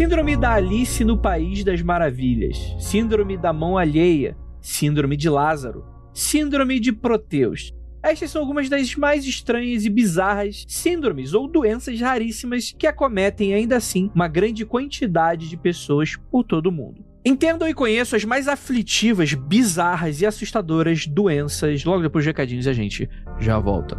Síndrome da Alice no País das Maravilhas, Síndrome da Mão Alheia, Síndrome de Lázaro, Síndrome de Proteus. Estas são algumas das mais estranhas e bizarras síndromes ou doenças raríssimas que acometem ainda assim uma grande quantidade de pessoas por todo o mundo. Entendam e conheçam as mais aflitivas, bizarras e assustadoras doenças. Logo depois dos recadinhos a gente já volta.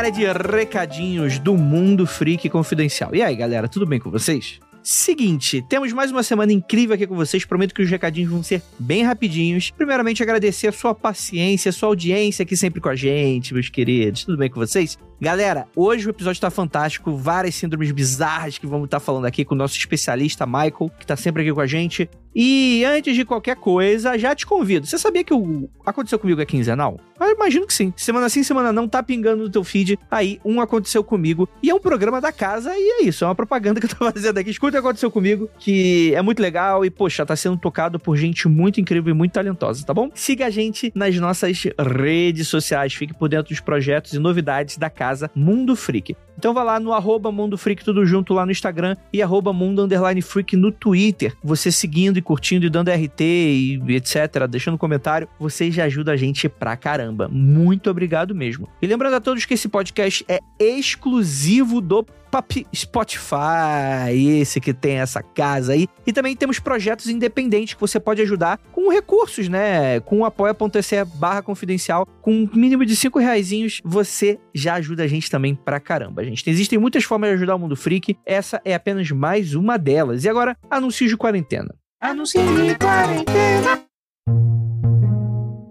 Área de recadinhos do Mundo Freak Confidencial. E aí, galera, tudo bem com vocês? Seguinte, temos mais uma semana incrível aqui com vocês. Prometo que os recadinhos vão ser bem rapidinhos. Primeiramente, agradecer a sua paciência, a sua audiência aqui sempre com a gente, meus queridos. Tudo bem com vocês? Galera, hoje o episódio tá fantástico. Várias síndromes bizarras que vamos estar falando aqui com o nosso especialista Michael, que tá sempre aqui com a gente. E antes de qualquer coisa, já te convido. Você sabia que o Aconteceu Comigo é quinzenal? Eu imagino que sim. Semana sim, semana não, tá pingando no teu feed. Aí, um Aconteceu Comigo. E é um programa da casa, e é isso. É uma propaganda que eu tô fazendo aqui. Escuta o aconteceu comigo, que é muito legal. E, poxa, tá sendo tocado por gente muito incrível e muito talentosa, tá bom? Siga a gente nas nossas redes sociais. Fique por dentro dos projetos e novidades da casa Mundo Freak. Então vá lá no arroba Mundo Freak tudo junto lá no Instagram e arroba Mundo Underline Freak no Twitter. Você seguindo e curtindo e dando RT e etc, deixando comentário, você já ajuda a gente pra caramba. Muito obrigado mesmo. E lembrando a todos que esse podcast é exclusivo do Pop Spotify, esse que tem essa casa aí. E também temos projetos independentes que você pode ajudar com recursos, né? Com apoia.se barra confidencial. Com um mínimo de 5 reaisinhos, você já ajuda a gente também pra caramba, gente. Existem muitas formas de ajudar o Mundo Freak. Essa é apenas mais uma delas. E agora, anúncios de quarentena. Anúncios de quarentena.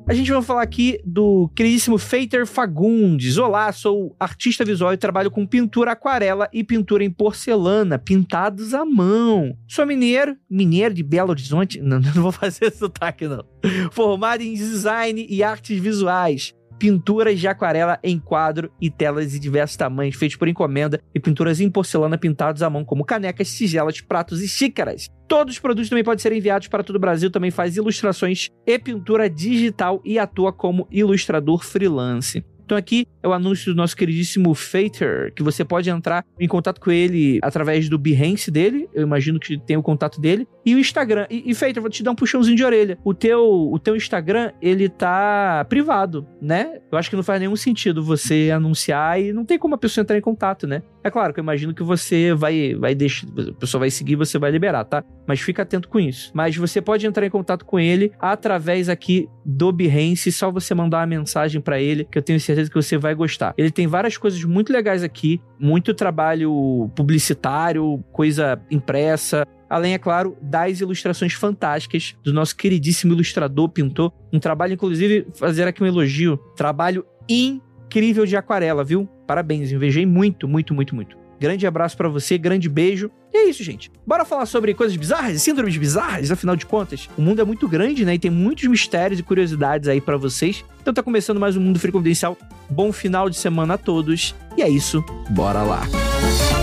A gente vai falar aqui do queridíssimo Feiter Fagundes. Olá, sou artista visual e trabalho com pintura aquarela e pintura em porcelana, pintados à mão. Sou mineiro, mineiro de Belo Horizonte. Não, não vou fazer sotaque, não. Formado em design e artes visuais pinturas de aquarela em quadro e telas de diversos tamanhos, feitos por encomenda, e pinturas em porcelana pintados à mão, como canecas, tigelas, pratos e xícaras. Todos os produtos também podem ser enviados para todo o Brasil, também faz ilustrações e pintura digital e atua como ilustrador freelance. Então aqui é o anúncio do nosso queridíssimo Fater, que você pode entrar em contato com ele através do Behance dele, eu imagino que tem o contato dele, e o Instagram. E, e Fater, vou te dar um puxãozinho de orelha. O teu, o teu Instagram, ele tá privado, né? Eu acho que não faz nenhum sentido você anunciar e não tem como a pessoa entrar em contato, né? É claro que eu imagino que você vai, vai deixar, a pessoa vai seguir, você vai liberar, tá? Mas fica atento com isso. Mas você pode entrar em contato com ele através aqui do Behance, só você mandar uma mensagem para ele, que eu tenho certeza que você vai gostar. Ele tem várias coisas muito legais aqui, muito trabalho publicitário, coisa impressa, além, é claro, das ilustrações fantásticas do nosso queridíssimo ilustrador, pintor. Um trabalho, inclusive, fazer aqui um elogio. Trabalho incrível de aquarela, viu? Parabéns, invejei muito, muito, muito, muito. Grande abraço para você, grande beijo. E é isso, gente. Bora falar sobre coisas bizarras síndromes bizarras, afinal de contas. O mundo é muito grande, né? E tem muitos mistérios e curiosidades aí para vocês. Então tá começando mais um Mundo Free Confidencial. Bom final de semana a todos. E é isso, bora lá. Longos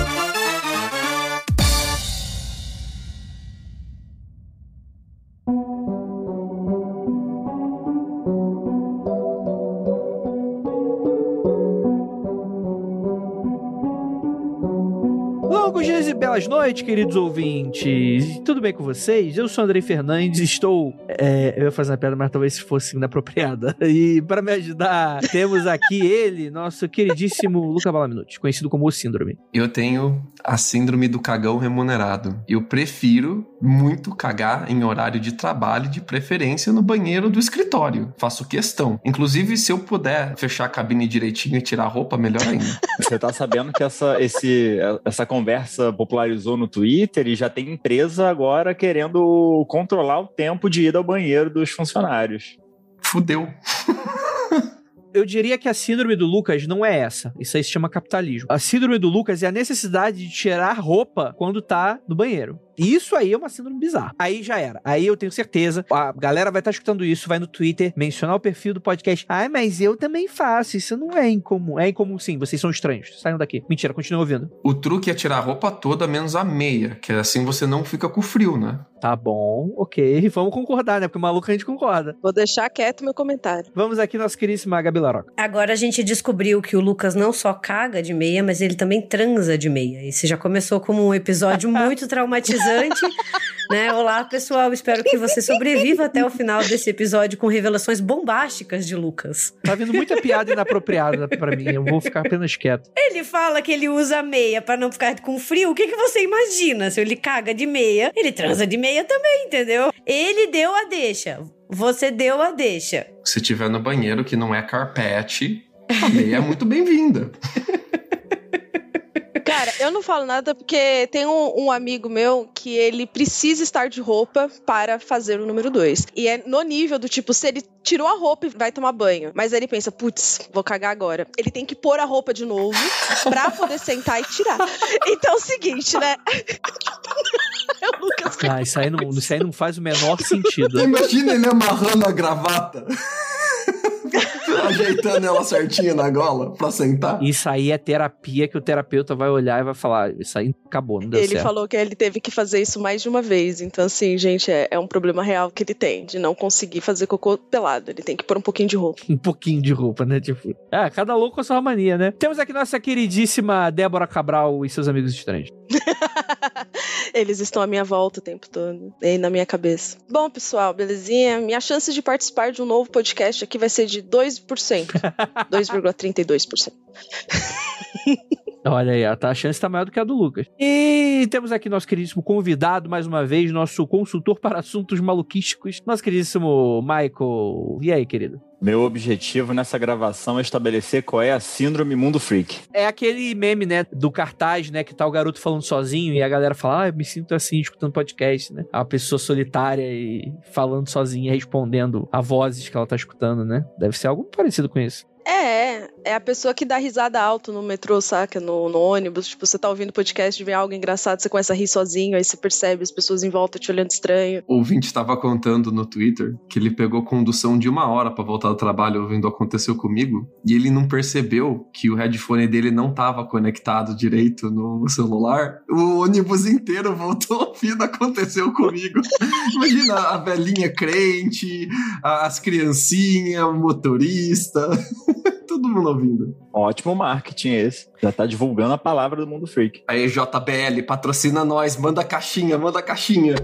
dias e belas noites, queridos ouvintes. Tudo bem com vocês? Eu sou Andrei Fernandes, estou. É, eu ia fazer uma piada, mas talvez fosse inapropriada. E para me ajudar, temos aqui ele, nosso queridíssimo Luca Balaminuti, conhecido como o Síndrome. Eu tenho a síndrome do cagão remunerado. Eu prefiro muito cagar em horário de trabalho, de preferência no banheiro do escritório. Faço questão. Inclusive, se eu puder fechar a cabine direitinho e tirar a roupa, melhor ainda. Você tá sabendo que essa, esse, essa conversa popularizou no Twitter e já tem empresa agora querendo controlar o tempo de ir ao banheiro dos funcionários. Fudeu. eu diria que a síndrome do Lucas não é essa. Isso aí se chama capitalismo. A síndrome do Lucas é a necessidade de tirar roupa quando tá no banheiro. Isso aí é uma síndrome bizarra. Aí já era. Aí eu tenho certeza. A galera vai estar tá escutando isso, vai no Twitter, mencionar o perfil do podcast. Ai, mas eu também faço. Isso não é incomum. É incomum sim, vocês são estranhos. Saiam daqui. Mentira, continua ouvindo. O truque é tirar a roupa toda, menos a meia, que assim você não fica com frio, né? Tá bom, ok. Vamos concordar, né? Porque maluco a gente concorda. Vou deixar quieto meu comentário. Vamos aqui, nossa queridíssima Gabi Laroca. Agora a gente descobriu que o Lucas não só caga de meia, mas ele também transa de meia. Isso já começou como um episódio muito traumatizante. né? Olá, pessoal. Espero que você sobreviva até o final desse episódio com revelações bombásticas de Lucas. Tá vindo muita piada inapropriada para mim. Eu vou ficar apenas quieto. Ele fala que ele usa meia para não ficar com frio. O que, que você imagina? Se ele caga de meia, ele transa de meia também, entendeu? Ele deu a deixa. Você deu a deixa. Se tiver no banheiro que não é carpete, a meia é muito bem-vinda. Cara, eu não falo nada porque tem um, um, amigo meu que ele precisa estar de roupa para fazer o número 2. E é no nível do tipo, se ele tirou a roupa e vai tomar banho, mas aí ele pensa, putz, vou cagar agora. Ele tem que pôr a roupa de novo pra poder sentar e tirar. Então é o seguinte, né? ah, isso aí, não, isso aí não faz o menor sentido. Imagina ele amarrando a gravata. Ajeitando ela certinha na gola pra sentar. Isso aí é terapia que o terapeuta vai olhar e vai falar: Isso aí acabou, não deu ele certo. Ele falou que ele teve que fazer isso mais de uma vez. Então, assim, gente, é, é, um problema real que ele tem de não conseguir fazer cocô pelado. Ele tem que pôr um pouquinho de roupa. Um pouquinho de roupa, né? Tipo, ah, cada louco com a sua mania, né? Temos aqui nossa queridíssima Débora Cabral e seus amigos estranhos. Eles estão à minha volta o tempo todo. E na minha cabeça. Bom, pessoal, belezinha? Minha chance de participar de um novo podcast aqui vai ser de 2%. 2,32%. Olha aí, a chance está maior do que a do Lucas. E temos aqui nosso queridíssimo convidado, mais uma vez, nosso consultor para assuntos maluquísticos, nosso queridíssimo Michael. E aí, querido? Meu objetivo nessa gravação é estabelecer qual é a síndrome mundo freak. É aquele meme, né, do cartaz, né, que tá o garoto falando sozinho e a galera fala, ah, eu me sinto assim escutando podcast, né? A pessoa solitária e falando sozinha, respondendo a vozes que ela tá escutando, né? Deve ser algo parecido com isso. É, é a pessoa que dá risada alto no metrô, saca? No, no ônibus. Tipo, você tá ouvindo podcast, vem algo engraçado, você começa a rir sozinho, aí você percebe as pessoas em volta te olhando estranho. O ouvinte estava contando no Twitter que ele pegou condução de uma hora para voltar do trabalho ouvindo Aconteceu Comigo, e ele não percebeu que o headphone dele não tava conectado direito no celular. O ônibus inteiro voltou ouvindo Aconteceu Comigo. Imagina a velhinha crente, as criancinhas, o motorista. Todo mundo ouvindo. Ótimo marketing esse. Já tá divulgando a palavra do mundo freak. Aí, JBL, patrocina nós, manda caixinha, manda caixinha.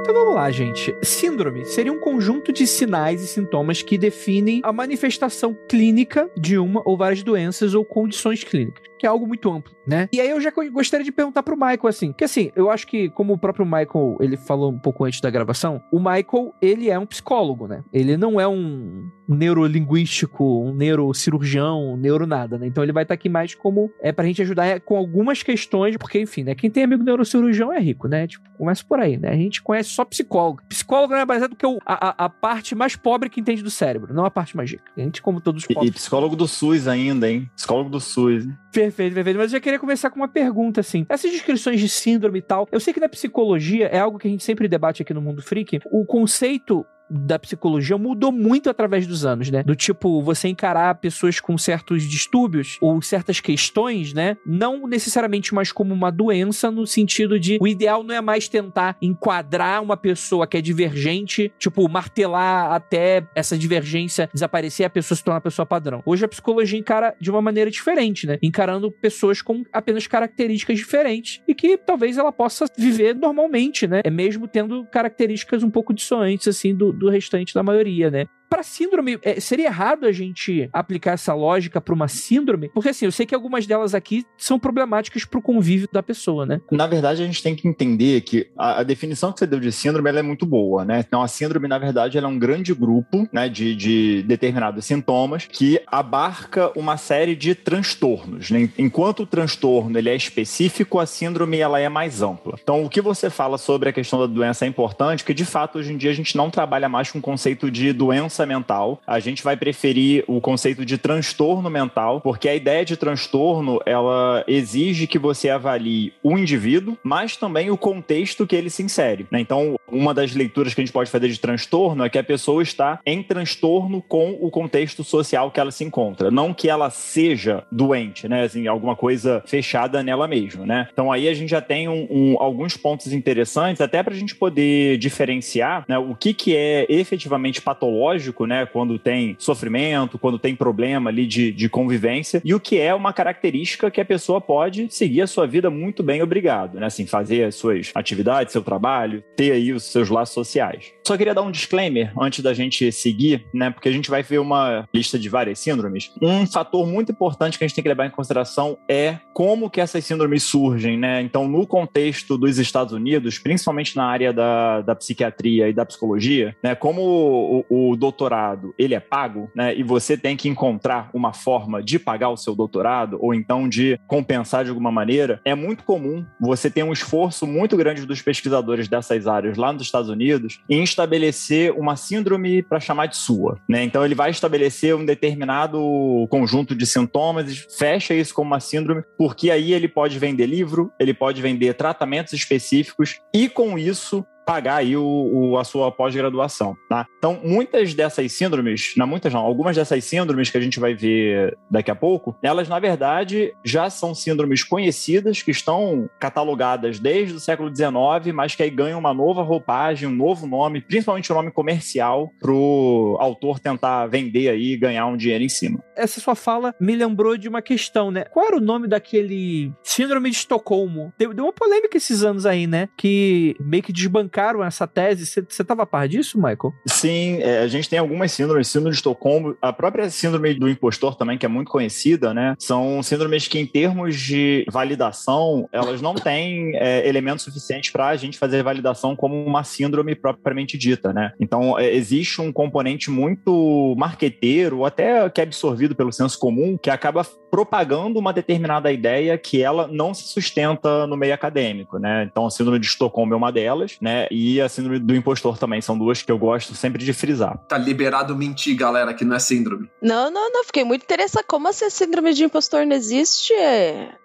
Então vamos lá, gente. Síndrome seria um conjunto de sinais e sintomas que definem a manifestação clínica de uma ou várias doenças ou condições clínicas que é algo muito amplo, né? E aí eu já gostaria de perguntar pro Michael, assim, que assim, eu acho que, como o próprio Michael, ele falou um pouco antes da gravação, o Michael, ele é um psicólogo, né? Ele não é um neurolinguístico, um neurocirurgião, um neuro nada, né? Então ele vai estar tá aqui mais como, é pra gente ajudar é, com algumas questões, porque, enfim, né? Quem tem amigo neurocirurgião é rico, né? Tipo, começa por aí, né? A gente conhece só psicólogo. Psicólogo é baseado é a, a, parte mais pobre que entende do cérebro, não a parte mais rica. A gente, como todos os pobres. E, e psicólogo do SUS ainda, hein? Psicólogo do SUS, né? Perfeito, perfeito. Mas eu já queria começar com uma pergunta, assim. Essas descrições de síndrome e tal, eu sei que na psicologia é algo que a gente sempre debate aqui no Mundo Freak. O conceito da psicologia mudou muito através dos anos, né? Do tipo, você encarar pessoas com certos distúrbios ou certas questões, né? Não necessariamente mais como uma doença, no sentido de o ideal não é mais tentar enquadrar uma pessoa que é divergente, tipo, martelar até essa divergência desaparecer e a pessoa se tornar uma pessoa padrão. Hoje a psicologia encara de uma maneira diferente, né? Encarando pessoas com apenas características diferentes e que talvez ela possa viver normalmente, né? É mesmo tendo características um pouco dissoantes, assim, do, do restante da maioria, né? Para síndrome, é, seria errado a gente aplicar essa lógica para uma síndrome? Porque assim, eu sei que algumas delas aqui são problemáticas para o convívio da pessoa, né? Na verdade, a gente tem que entender que a, a, definição que você deu de síndrome é muito boa, né? Então, a síndrome, na verdade, é um grande grupo né, de, de determinados sintomas que abarca uma série de transtornos. Né? Enquanto o transtorno ele é específico, a síndrome ela é mais ampla. Então, o que você fala sobre a questão da doença é importante, que de fato hoje em dia a gente não trabalha mais com o conceito de doença mental. A gente vai preferir o conceito de transtorno mental, porque a ideia de transtorno ela exige que você avalie o indivíduo, mas também o contexto que ele se insere. Né? Então, uma das leituras que a gente pode fazer de transtorno é que a pessoa está em transtorno com o contexto social que ela se encontra, não que ela seja doente, né? Assim, alguma coisa fechada nela mesma, né? Então aí a gente já tem um, um, alguns pontos interessantes, até para a gente poder diferenciar né, o que, que é efetivamente patológico, né? Quando tem sofrimento, quando tem problema ali de, de convivência, e o que é uma característica que a pessoa pode seguir a sua vida muito bem, obrigado, né? Assim, fazer as suas atividades, seu trabalho, ter aí os seus laços sociais. Só queria dar um disclaimer antes da gente seguir, né? Porque a gente vai ver uma lista de várias síndromes. Um fator muito importante que a gente tem que levar em consideração é como que essas síndromes surgem, né? Então, no contexto dos Estados Unidos, principalmente na área da, da psiquiatria e da psicologia, né? Como o, o doutorado ele é pago, né? E você tem que encontrar uma forma de pagar o seu doutorado ou então de compensar de alguma maneira, é muito comum você ter um esforço muito grande dos pesquisadores dessas áreas lá nos Estados Unidos em estabelecer uma síndrome para chamar de sua, né? Então ele vai estabelecer um determinado conjunto de sintomas e fecha isso como uma síndrome, porque aí ele pode vender livro, ele pode vender tratamentos específicos e com isso pagar aí o, o a sua pós-graduação, tá? Então, muitas dessas síndromes, não muitas não, algumas dessas síndromes que a gente vai ver daqui a pouco, elas na verdade já são síndromes conhecidas que estão catalogadas desde o século XIX, mas que aí ganham uma nova roupagem, um novo nome, principalmente o um nome comercial pro autor tentar vender aí e ganhar um dinheiro em cima. Essa sua fala me lembrou de uma questão, né? Qual era o nome daquele síndrome de Estocolmo? Deu, deu uma polêmica esses anos aí, né? Que meio que desbancou publicaram essa tese. Você estava a par disso, Michael? Sim, é, a gente tem algumas síndromes. Síndrome de Estocolmo, a própria síndrome do impostor também, que é muito conhecida, né? São síndromes que, em termos de validação, elas não têm é, elementos suficientes para a gente fazer validação como uma síndrome propriamente dita, né? Então, é, existe um componente muito marqueteiro, até que é absorvido pelo senso comum, que acaba propagando uma determinada ideia que ela não se sustenta no meio acadêmico, né? Então, a síndrome de Estocolmo é uma delas, né? E a síndrome do impostor também são duas que eu gosto sempre de frisar. Tá liberado mentir, galera, que não é síndrome. Não, não, não. Fiquei muito interessada. Como assim a síndrome de impostor não existe?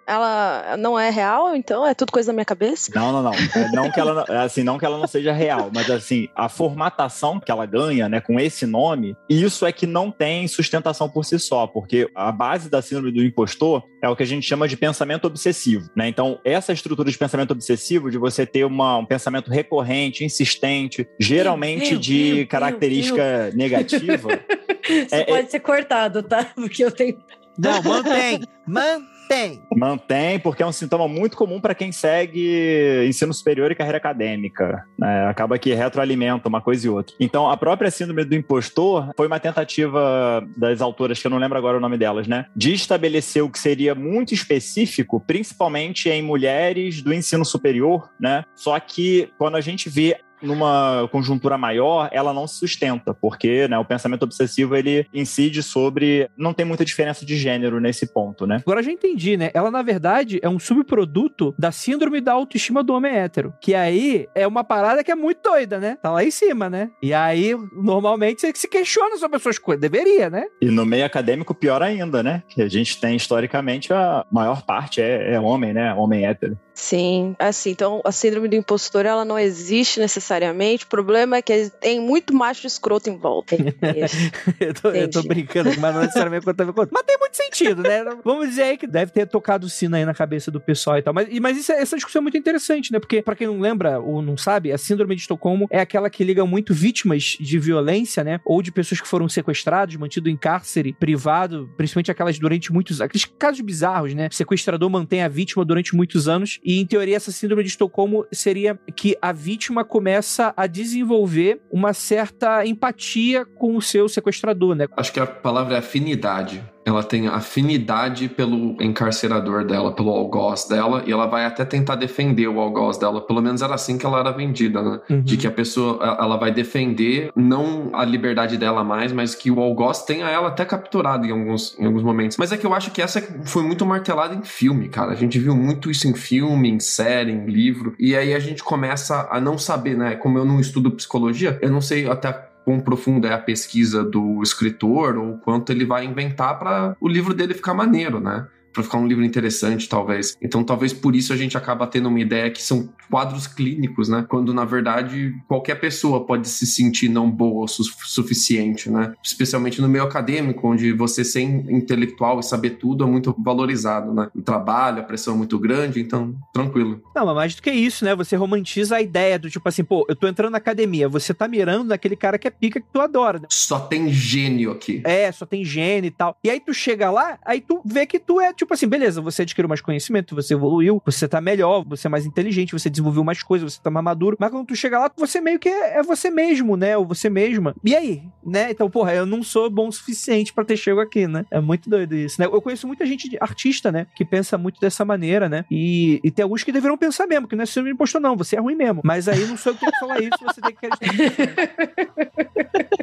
Ela não é real, então? É tudo coisa da minha cabeça? Não, não, não. É, não que ela, assim, não que ela não seja real, mas assim, a formatação que ela ganha, né, com esse nome, isso é que não tem sustentação por si só, porque a base da síndrome do impostor é o que a gente chama de pensamento obsessivo, né? Então, essa estrutura de pensamento obsessivo, de você ter uma, um pensamento recorrente, insistente, geralmente meu, de meu, característica meu, negativa. Isso é, pode é... ser cortado, tá? Porque eu tenho. Não, mantém. mantém Mantém. Mantém, porque é um sintoma muito comum para quem segue ensino superior e carreira acadêmica. Né? Acaba que retroalimenta uma coisa e outra. Então, a própria síndrome do impostor foi uma tentativa das autoras, que eu não lembro agora o nome delas, né? De estabelecer o que seria muito específico, principalmente em mulheres do ensino superior, né? Só que quando a gente vê numa conjuntura maior, ela não se sustenta, porque né, o pensamento obsessivo ele incide sobre. Não tem muita diferença de gênero nesse ponto, né? Agora já entendi, né? Ela, na verdade, é um subproduto da síndrome da autoestima do homem hétero. Que aí é uma parada que é muito doida, né? Tá lá em cima, né? E aí, normalmente, você se questiona sobre as suas coisas. Deveria, né? E no meio acadêmico, pior ainda, né? Que a gente tem, historicamente, a maior parte é, é homem, né? Homem hétero. Sim, assim, então a síndrome do impostor ela não existe necessariamente necessariamente. O problema é que tem muito macho escroto em volta. eu, tô, eu tô brincando, mas não necessariamente quanto a Mas tem muito sentido, né? Vamos dizer aí que deve ter tocado o sino aí na cabeça do pessoal e tal. Mas, mas isso, é- essa discussão é muito interessante, né? Porque, pra quem não lembra ou não sabe, a síndrome de Estocolmo é aquela que liga muito vítimas de violência, né? Ou de pessoas que foram sequestradas, mantido em cárcere privado, principalmente aquelas durante muitos aqueles casos bizarros, né? O sequestrador mantém a vítima durante muitos anos. E, em teoria, essa síndrome de Estocolmo seria que a vítima começa a desenvolver uma certa empatia com o seu sequestrador, né? Acho que a palavra é afinidade. Ela tem afinidade pelo encarcerador dela, pelo algoz dela, e ela vai até tentar defender o algoz dela. Pelo menos era assim que ela era vendida, né? Uhum. De que a pessoa ela vai defender não a liberdade dela mais, mas que o algoz tenha ela até capturada em alguns, em alguns momentos. Mas é que eu acho que essa foi muito martelada em filme, cara. A gente viu muito isso em filme, em série, em livro. E aí a gente começa a não saber, né? Como eu não estudo psicologia, eu não sei até quão profunda é a pesquisa do escritor ou quanto ele vai inventar para o livro dele ficar maneiro, né? Para ficar um livro interessante, talvez. Então, talvez por isso a gente acaba tendo uma ideia que são quadros clínicos, né? Quando na verdade qualquer pessoa pode se sentir não boa o su suficiente, né? Especialmente no meio acadêmico, onde você ser intelectual e saber tudo é muito valorizado, né? O trabalho, a pressão é muito grande, então tranquilo. Não, mas mais do que isso, né? Você romantiza a ideia do tipo assim, pô, eu tô entrando na academia, você tá mirando naquele cara que é pica que tu adora, né? Só tem gênio aqui. É, só tem gênio e tal. E aí tu chega lá, aí tu vê que tu é tipo assim, beleza, você adquiriu mais conhecimento, você evoluiu, você tá melhor, você é mais inteligente, você desenvolveu mais coisas, você tá mais maduro. Mas quando tu chega lá, você meio que é, é você mesmo, né? Ou você mesma. E aí, né? Então, porra, eu não sou bom o suficiente pra ter chego aqui, né? É muito doido isso, né? Eu conheço muita gente, artista, né? Que pensa muito dessa maneira, né? E, e tem alguns que deveriam pensar mesmo, que não é síndrome de impostor, não. Você é ruim mesmo. Mas aí não sou eu que tenho que falar isso, você tem que acreditar.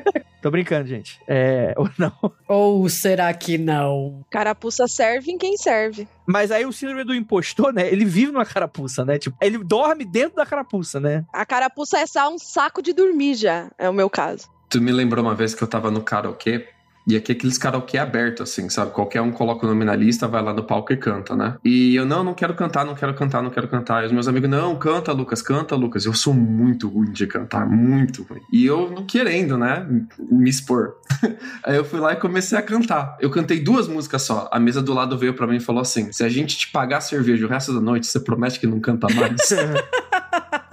Tô brincando, gente. É, ou não. Ou será que não? Carapuça serve em quem serve. Mas aí o síndrome do impostor, né? Ele vive numa carapuça, né? Tipo, ele dorme dentro da carapuça, né? A carapuça é só um saco de dormir já, é o meu caso. Tu me lembrou uma vez que eu tava no karaokê, e aqui é aqueles karaokê aberto, assim, sabe? Qualquer um coloca o nome na lista, vai lá no palco e canta, né? E eu, não, não quero cantar, não quero cantar, não quero cantar. E os meus amigos, não, canta, Lucas, canta, Lucas. Eu sou muito ruim de cantar, muito ruim. E eu não querendo, né, me expor. Aí eu fui lá e comecei a cantar. Eu cantei duas músicas só. A mesa do lado veio pra mim e falou assim: se a gente te pagar cerveja o resto da noite, você promete que não canta mais?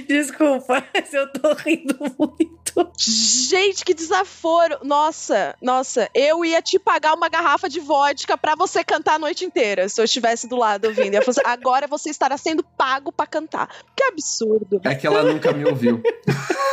Desculpa, mas eu tô rindo muito. Gente, que desaforo! Nossa, nossa, eu ia te pagar uma garrafa de vodka pra você cantar a noite inteira, se eu estivesse do lado ouvindo. Eu ia falar assim, agora você estará sendo pago pra cantar. Que absurdo. é que ela nunca me ouviu.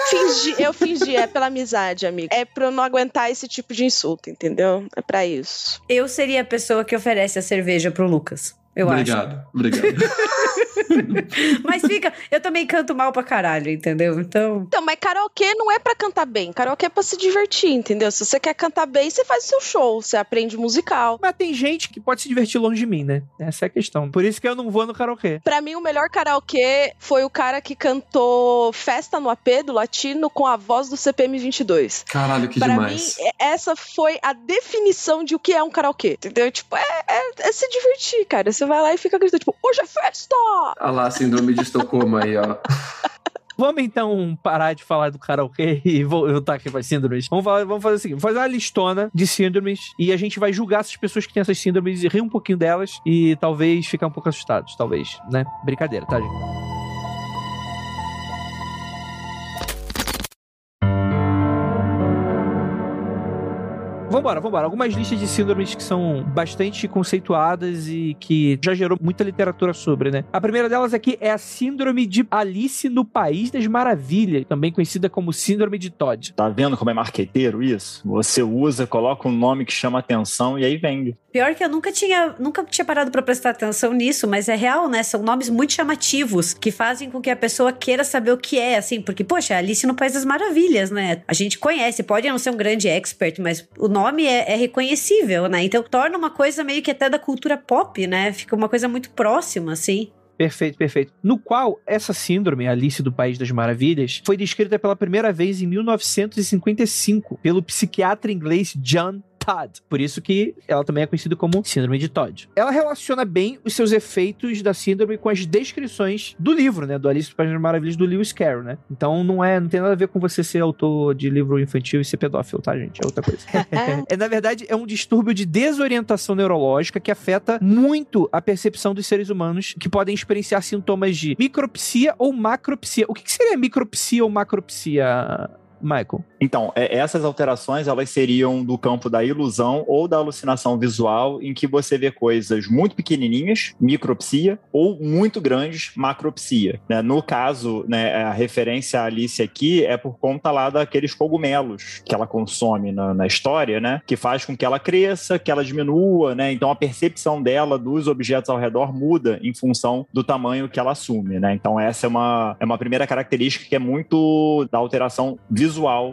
Fingi, eu fingi, é pela amizade, amigo. É pra eu não aguentar esse tipo de insulto, entendeu? É pra isso. Eu seria a pessoa que oferece a cerveja pro Lucas. Eu acho. obrigado, obrigado. Mas fica, eu também canto mal pra caralho, entendeu? Então, Então, mas karaokê não é pra cantar bem. Karaokê é pra se divertir, entendeu? Se você quer cantar bem, você faz o seu show, você aprende musical. Mas tem gente que pode se divertir longe de mim, né? Essa é a questão. Por isso que eu não vou no karaokê. Pra mim, o melhor karaokê foi o cara que cantou Festa no AP do Latino com a voz do CPM 22. Caralho, que Pra demais. mim, é- essa foi a definição de o que é um karaokê, entendeu? Tipo, é, é- é se divertir, cara. Você vai lá e fica gritando, tipo, hoje é festa! Olha lá, síndrome de Estocolmo aí, ó. Vamos então parar de falar do karaokê e voltar aqui para síndromes. Vamos, falar- vamos fazer o seguinte: vamos fazer uma listona de síndromes e a gente vai julgar essas pessoas que têm essas síndromes e rir um pouquinho delas e talvez ficar um pouco assustados. Talvez, né? Brincadeira, tá, gente? Vambora, vambora. Algumas listas de síndromes que são bastante conceituadas e que já gerou muita literatura sobre, né? A primeira delas aqui é a Síndrome de Alice no País das Maravilhas, também conhecida como Síndrome de Todd. Tá vendo como é marqueteiro isso? Você usa, coloca um nome que chama atenção e aí vende. pior que eu nunca tinha, nunca tinha parado pra prestar atenção nisso, mas é real, né? São nomes muito chamativos que fazem com que a pessoa queira saber o que é, assim, porque poxa, Alice no País das Maravilhas, né? A gente conhece, pode não ser um grande expert, mas o nome é, é reconhecível, né? Então torna uma coisa meio que até da cultura pop, né? Fica uma coisa muito próxima, assim. Perfeito, perfeito. No qual essa síndrome, Alice do País das Maravilhas, foi descrita pela primeira vez em 1955 pelo psiquiatra inglês John Todd. Por isso que ela também é conhecida como síndrome de Todd. Ela relaciona bem os seus efeitos da síndrome com as descrições do livro, né? Do Alice no País das Maravilhas do Lewis Carroll, né? Então não é, não tem nada a ver com você ser autor de livro infantil e ser pedófilo, tá, gente? É outra coisa. é, na verdade, é um distúrbio de desorientação neurológica que afeta muito a percepção dos seres humanos que podem experienciar sintomas de micropsia ou macropsia. O que, que seria micropsia ou macropsia, Michael? Então, é, essas alterações elas seriam do campo da ilusão ou da alucinação visual, em que você vê coisas muito pequenininhas, micropsia, ou muito grandes, macropsia. Né? No caso, né, a referência à Alice aqui é por conta lá daqueles cogumelos que ela consome na, na história, né? Que faz com que ela cresça, que ela diminua, né? Então a percepção dela dos objetos ao redor muda em função do tamanho que ela assume, né? Então essa é uma, é uma primeira característica que é muito da alteração visual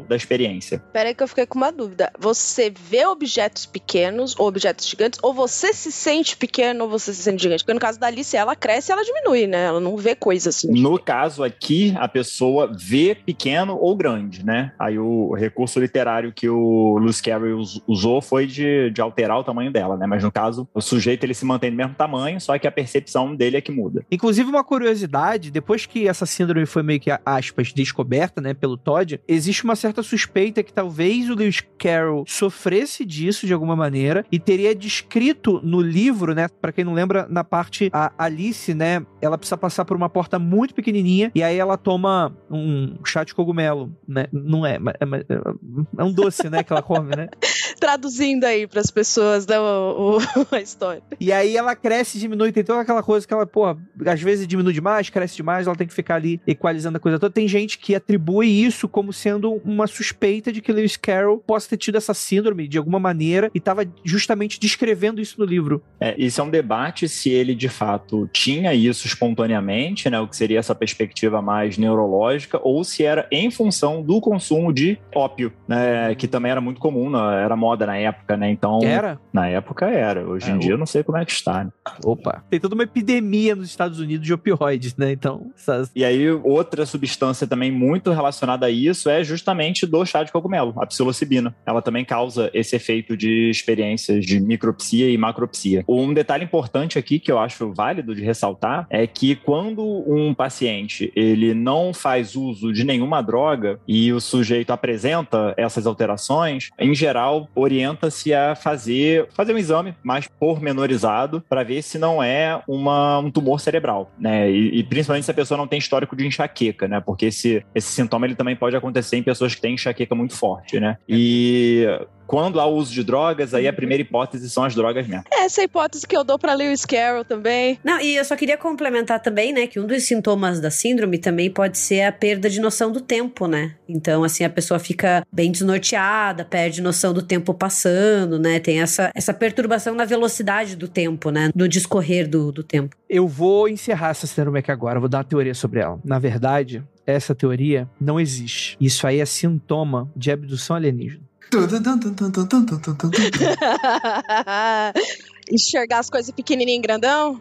da experiência. Pera aí que eu fiquei com uma dúvida. Você vê objetos pequenos ou objetos gigantes, ou você se sente pequeno ou você se sente gigante? Porque no caso da Alice, ela cresce e ela diminui, né? Ela não vê coisas assim. No caso aqui, a pessoa vê pequeno ou grande, né? Aí o recurso literário que o Lewis Carroll usou foi de, de alterar o tamanho dela, né? Mas no caso, o sujeito ele se mantém do mesmo tamanho, só que a percepção dele é que muda. Inclusive, uma curiosidade, depois que essa síndrome foi meio que, aspas, descoberta, né, pelo Todd, existe uma certa suspeita que talvez o Lewis Carroll sofresse disso de alguma maneira e teria descrito no livro, né, para quem não lembra, na parte a Alice, né, ela precisa passar por uma porta muito pequenininha e aí ela toma um chá de cogumelo, né? Não é, é, é, é um doce, né, que ela come, né? Traduzindo aí para as pessoas né, o, o, a história. E aí ela cresce, diminui, tem toda aquela coisa que ela, pô, às vezes diminui demais, cresce demais, ela tem que ficar ali equalizando a coisa toda. Tem gente que atribui isso como sendo uma suspeita de que Lewis Carroll possa ter tido essa síndrome de alguma maneira e estava justamente descrevendo isso no livro. É, isso é um debate se ele de fato tinha isso espontaneamente, né, o que seria essa perspectiva mais neurológica, ou se era em função do consumo de ópio, né, que também era muito comum, né, era moda na época, né? Então, era? Na época era. Hoje é, em dia eu não sei como é que está. Né? Opa, tem toda uma epidemia nos Estados Unidos de opioides, né? Então, essas... e aí outra substância também muito relacionada a isso é justamente do chá de cogumelo, a psilocibina. Ela também causa esse efeito de experiências de micropsia e macropsia. Um detalhe importante aqui que eu acho válido de ressaltar é que quando um paciente ele não faz uso de nenhuma droga e o sujeito apresenta essas alterações, em geral orienta-se a fazer, fazer um exame mais pormenorizado para ver se não é uma, um tumor cerebral, né? E, e, principalmente se a pessoa não tem histórico de enxaqueca, né? Porque esse, esse sintoma ele também pode acontecer em pessoas que têm enxaqueca muito forte, né? E quando há o uso de drogas, aí a primeira hipótese são as drogas mesmo. Essa é a hipótese que eu dou para Lewis Carroll também. Não, e eu só queria complementar também, né, que um dos sintomas da síndrome também pode ser a perda de noção do tempo, né? Então, assim, a pessoa fica bem desnorteada, perde noção do tempo passando, né? Tem essa, essa perturbação na velocidade do tempo, né? No discorrer do, do tempo. Eu vou encerrar essa síndrome aqui agora, vou dar uma teoria sobre ela. Na verdade, essa teoria não existe. Isso aí é sintoma de abdução alienígena. Enxergar as coisas pequenininho e grandão?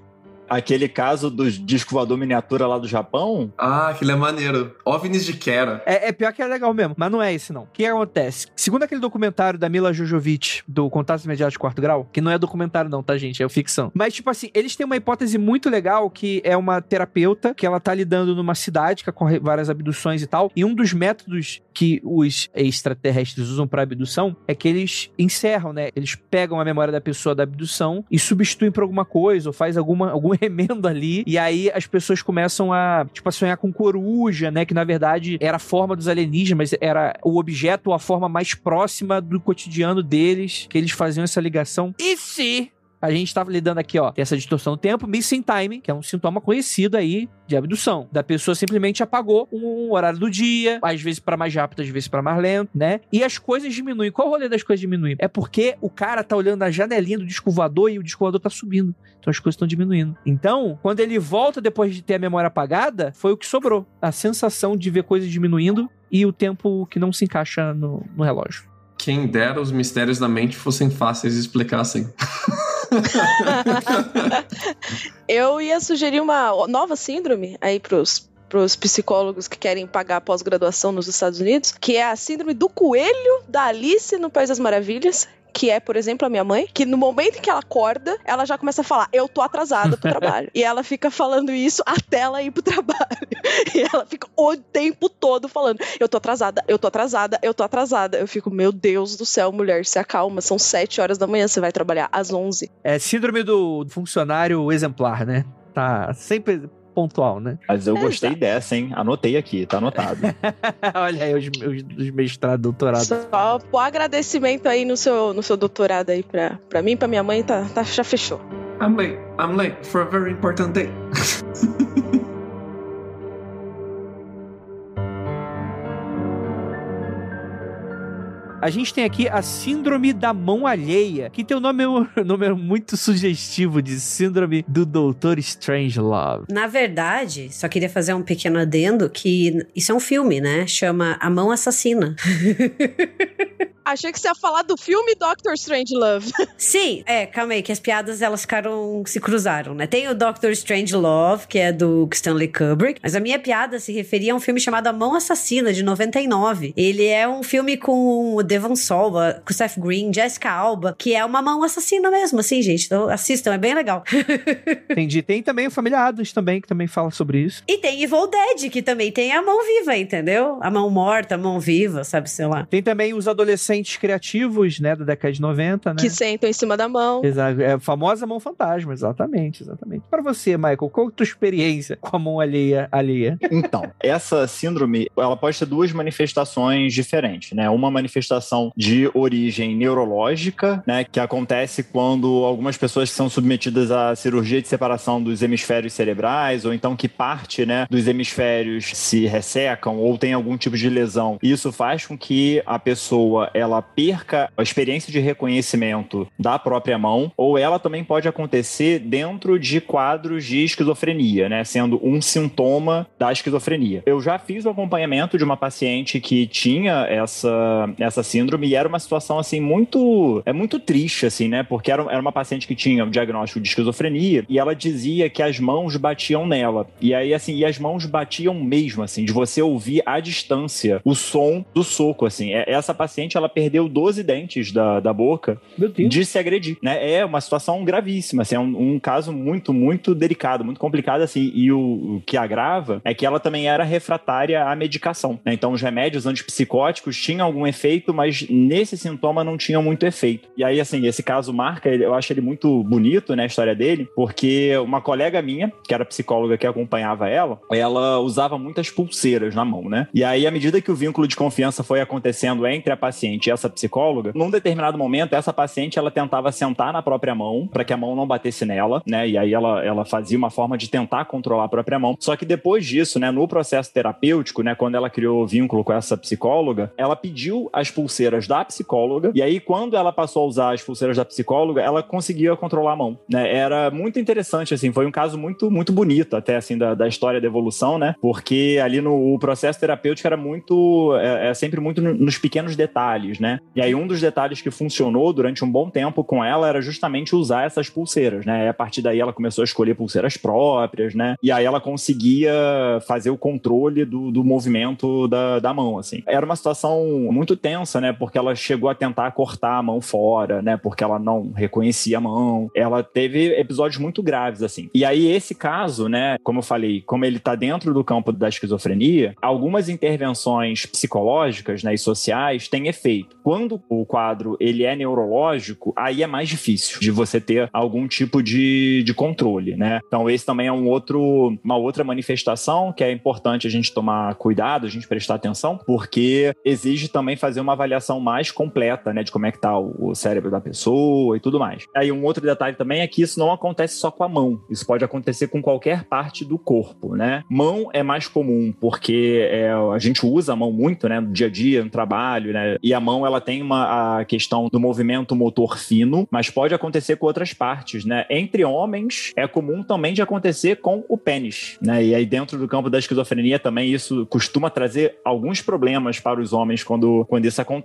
Aquele caso do disco voador miniatura lá do Japão. Ah, aquele é maneiro. OVNIs de Kera. É, é, pior que é legal mesmo, mas não é esse não. O que acontece? Segundo aquele documentário da Mila Jojovic, do Contatos Imediatos de Quarto Grau, que não é documentário não, tá, gente? É ficção. Mas, tipo assim, eles têm uma hipótese muito legal que é uma terapeuta que ela tá lidando numa cidade que ocorre várias abduções e tal, e um dos métodos que os extraterrestres usam para abdução é que eles encerram, né? Eles pegam a memória da pessoa da abdução e substituem por alguma coisa ou faz alguma, algum remendo ali. E aí as pessoas começam a, tipo, a sonhar com coruja, né? Que na verdade era a forma dos alienígenas, mas era o objeto, a forma mais próxima do cotidiano deles, que eles faziam essa ligação. E se a gente estava lidando aqui, ó, essa distorção do tempo, missing time, que é um sintoma conhecido aí de abdução. Da pessoa simplesmente apagou um horário do dia, às vezes para mais rápido, às vezes para mais lento, né? E as coisas diminuem. Qual o rolê das coisas diminuem? É porque o cara tá olhando na janelinha do disco voador e o disco voador tá subindo. Então as coisas estão diminuindo. Então, quando ele volta depois de ter a memória apagada, foi o que sobrou. A sensação de ver coisas diminuindo e o tempo que não se encaixa no, no relógio. Quem dera os mistérios da mente fossem fáceis de explicar assim. eu ia sugerir uma nova síndrome aí pros, pros psicólogos que querem pagar pós-graduação nos Estados Unidos, que é a síndrome do coelho da Alice no País das Maravilhas, que é, por exemplo, a minha mãe, que no momento em que ela acorda, ela já começa a falar: Eu tô atrasada pro trabalho. e ela fica falando isso até ela ir pro trabalho. e ela fica o tempo todo falando: Eu tô atrasada, eu tô atrasada, eu tô atrasada. Eu fico, meu Deus do céu, mulher, se acalma. São sete horas da manhã, você vai trabalhar às onze. É síndrome do funcionário exemplar, né? Tá sempre pontual, né? Mas eu gostei dessa, hein? Anotei aqui, tá anotado. Olha aí os, os, os mestrados, doutorados. Só o agradecimento aí no seu, no seu doutorado aí pra, pra mim, pra minha mãe, tá, tá, já fechou. I'm late. I'm late for a very important day. A gente tem aqui a síndrome da mão alheia, que tem um nome, um nome muito sugestivo de síndrome do Doutor Strangelove. Na verdade, só queria fazer um pequeno adendo que isso é um filme, né? Chama A Mão Assassina. Achei que você ia falar do filme Doctor Strange Love. Sim, é, calma aí, que as piadas elas ficaram, se cruzaram, né? Tem o Doctor Strange Love, que é do Stanley Kubrick, mas a minha piada se referia a um filme chamado A Mão Assassina, de 99. Ele é um filme com o Devon Com o Seth Green, Jessica Alba, que é uma mão assassina mesmo, assim, gente. Então assistam, é bem legal. Entendi. Tem também o Família Adams também, que também fala sobre isso. E tem Evil Dead, que também tem a mão viva, entendeu? A mão morta, a mão viva, sabe, sei lá. Tem também os adolescentes criativos, né, da década de 90, né? Que sentam em cima da mão. Exato. É a famosa mão fantasma, exatamente, exatamente. Para você, Michael, qual é a tua experiência com a mão alheia? alheia? Então, essa síndrome, ela pode ter duas manifestações diferentes, né? Uma manifestação de origem neurológica, né, que acontece quando algumas pessoas são submetidas à cirurgia de separação dos hemisférios cerebrais, ou então que parte, né, dos hemisférios se ressecam ou tem algum tipo de lesão. Isso faz com que a pessoa ela perca a experiência de reconhecimento da própria mão, ou ela também pode acontecer dentro de quadros de esquizofrenia, né, sendo um sintoma da esquizofrenia. Eu já fiz o acompanhamento de uma paciente que tinha essa, essa síndrome e era uma situação assim muito é muito triste assim, né? Porque era, era uma paciente que tinha um diagnóstico de esquizofrenia e ela dizia que as mãos batiam nela. E aí assim, e as mãos batiam mesmo assim, de você ouvir à distância o som do soco assim. É, essa paciente ela perdeu 12 dentes da, da boca de se agredir, né? É uma situação gravíssima, assim, é um, um caso muito, muito delicado, muito complicado, assim, e o, o, que agrava é que ela também era refratária à medicação, né? Então os remédios antipsicóticos tinham algum efeito, mas nesse sintoma não tinham muito efeito. E aí, assim, esse caso marca, eu acho ele muito bonito, né, a história dele, porque uma colega minha, que era psicóloga que acompanhava ela, ela usava muitas pulseiras na mão, né? E aí, à medida que o vínculo de confiança foi acontecendo entre a paciente e essa psicóloga, num determinado momento, essa paciente ela tentava sentar na própria mão para que a mão não batesse nela, né? E aí ela, ela fazia uma forma de tentar controlar a própria mão. Só que depois disso, né, no processo terapêutico, né, quando ela criou o vínculo com essa psicóloga, ela pediu as pulseiras da psicóloga. E aí, quando ela passou a usar as pulseiras da psicóloga, ela conseguia controlar a mão, né? Era muito interessante, assim, foi um caso muito, muito bonito, até assim, da, da história da evolução, né? Porque ali no o processo terapêutico era muito, é, é sempre muito nos pequenos detalhes, né? E aí, um dos detalhes que funcionou durante um bom tempo com ela era justamente usar essas pulseiras, né? E a partir daí ela começou a escolher pulseiras próprias, né? E aí ela conseguia fazer o controle do, do movimento da, da mão, assim. Era uma situação muito tensa, né? Porque ela chegou a tentar cortar a mão fora, né? Porque ela não reconhecia a mão. Ela teve episódios muito graves, assim. E aí, esse caso, né? Como eu falei, como ele tá dentro do campo da esquizofrenia, algumas intervenções psicológicas né, e sociais têm efeito. Quando o quadro ele é neurológico, aí é mais difícil de você ter algum tipo de, de controle, né? Então, esse também é um outro, uma outra manifestação que é importante a gente tomar cuidado, a gente prestar atenção, porque exige também fazer uma avaliação mais completa, né? De como é que tá o, o cérebro da pessoa e tudo mais. Aí, um outro detalhe também é que isso não acontece só com a mão. Isso pode acontecer com qualquer parte do corpo, né? Mão é mais comum, porque é, a gente usa a mão muito, né? No dia a dia, no trabalho, né? E a mão, ela tem uma a questão do movimento motor fino, mas pode acontecer com outras partes, né? Entre homens, é comum também de acontecer com o pênis, né? E aí dentro do campo da esquizofrenia também isso costuma trazer alguns problemas para os homens quando, quando isso acontece.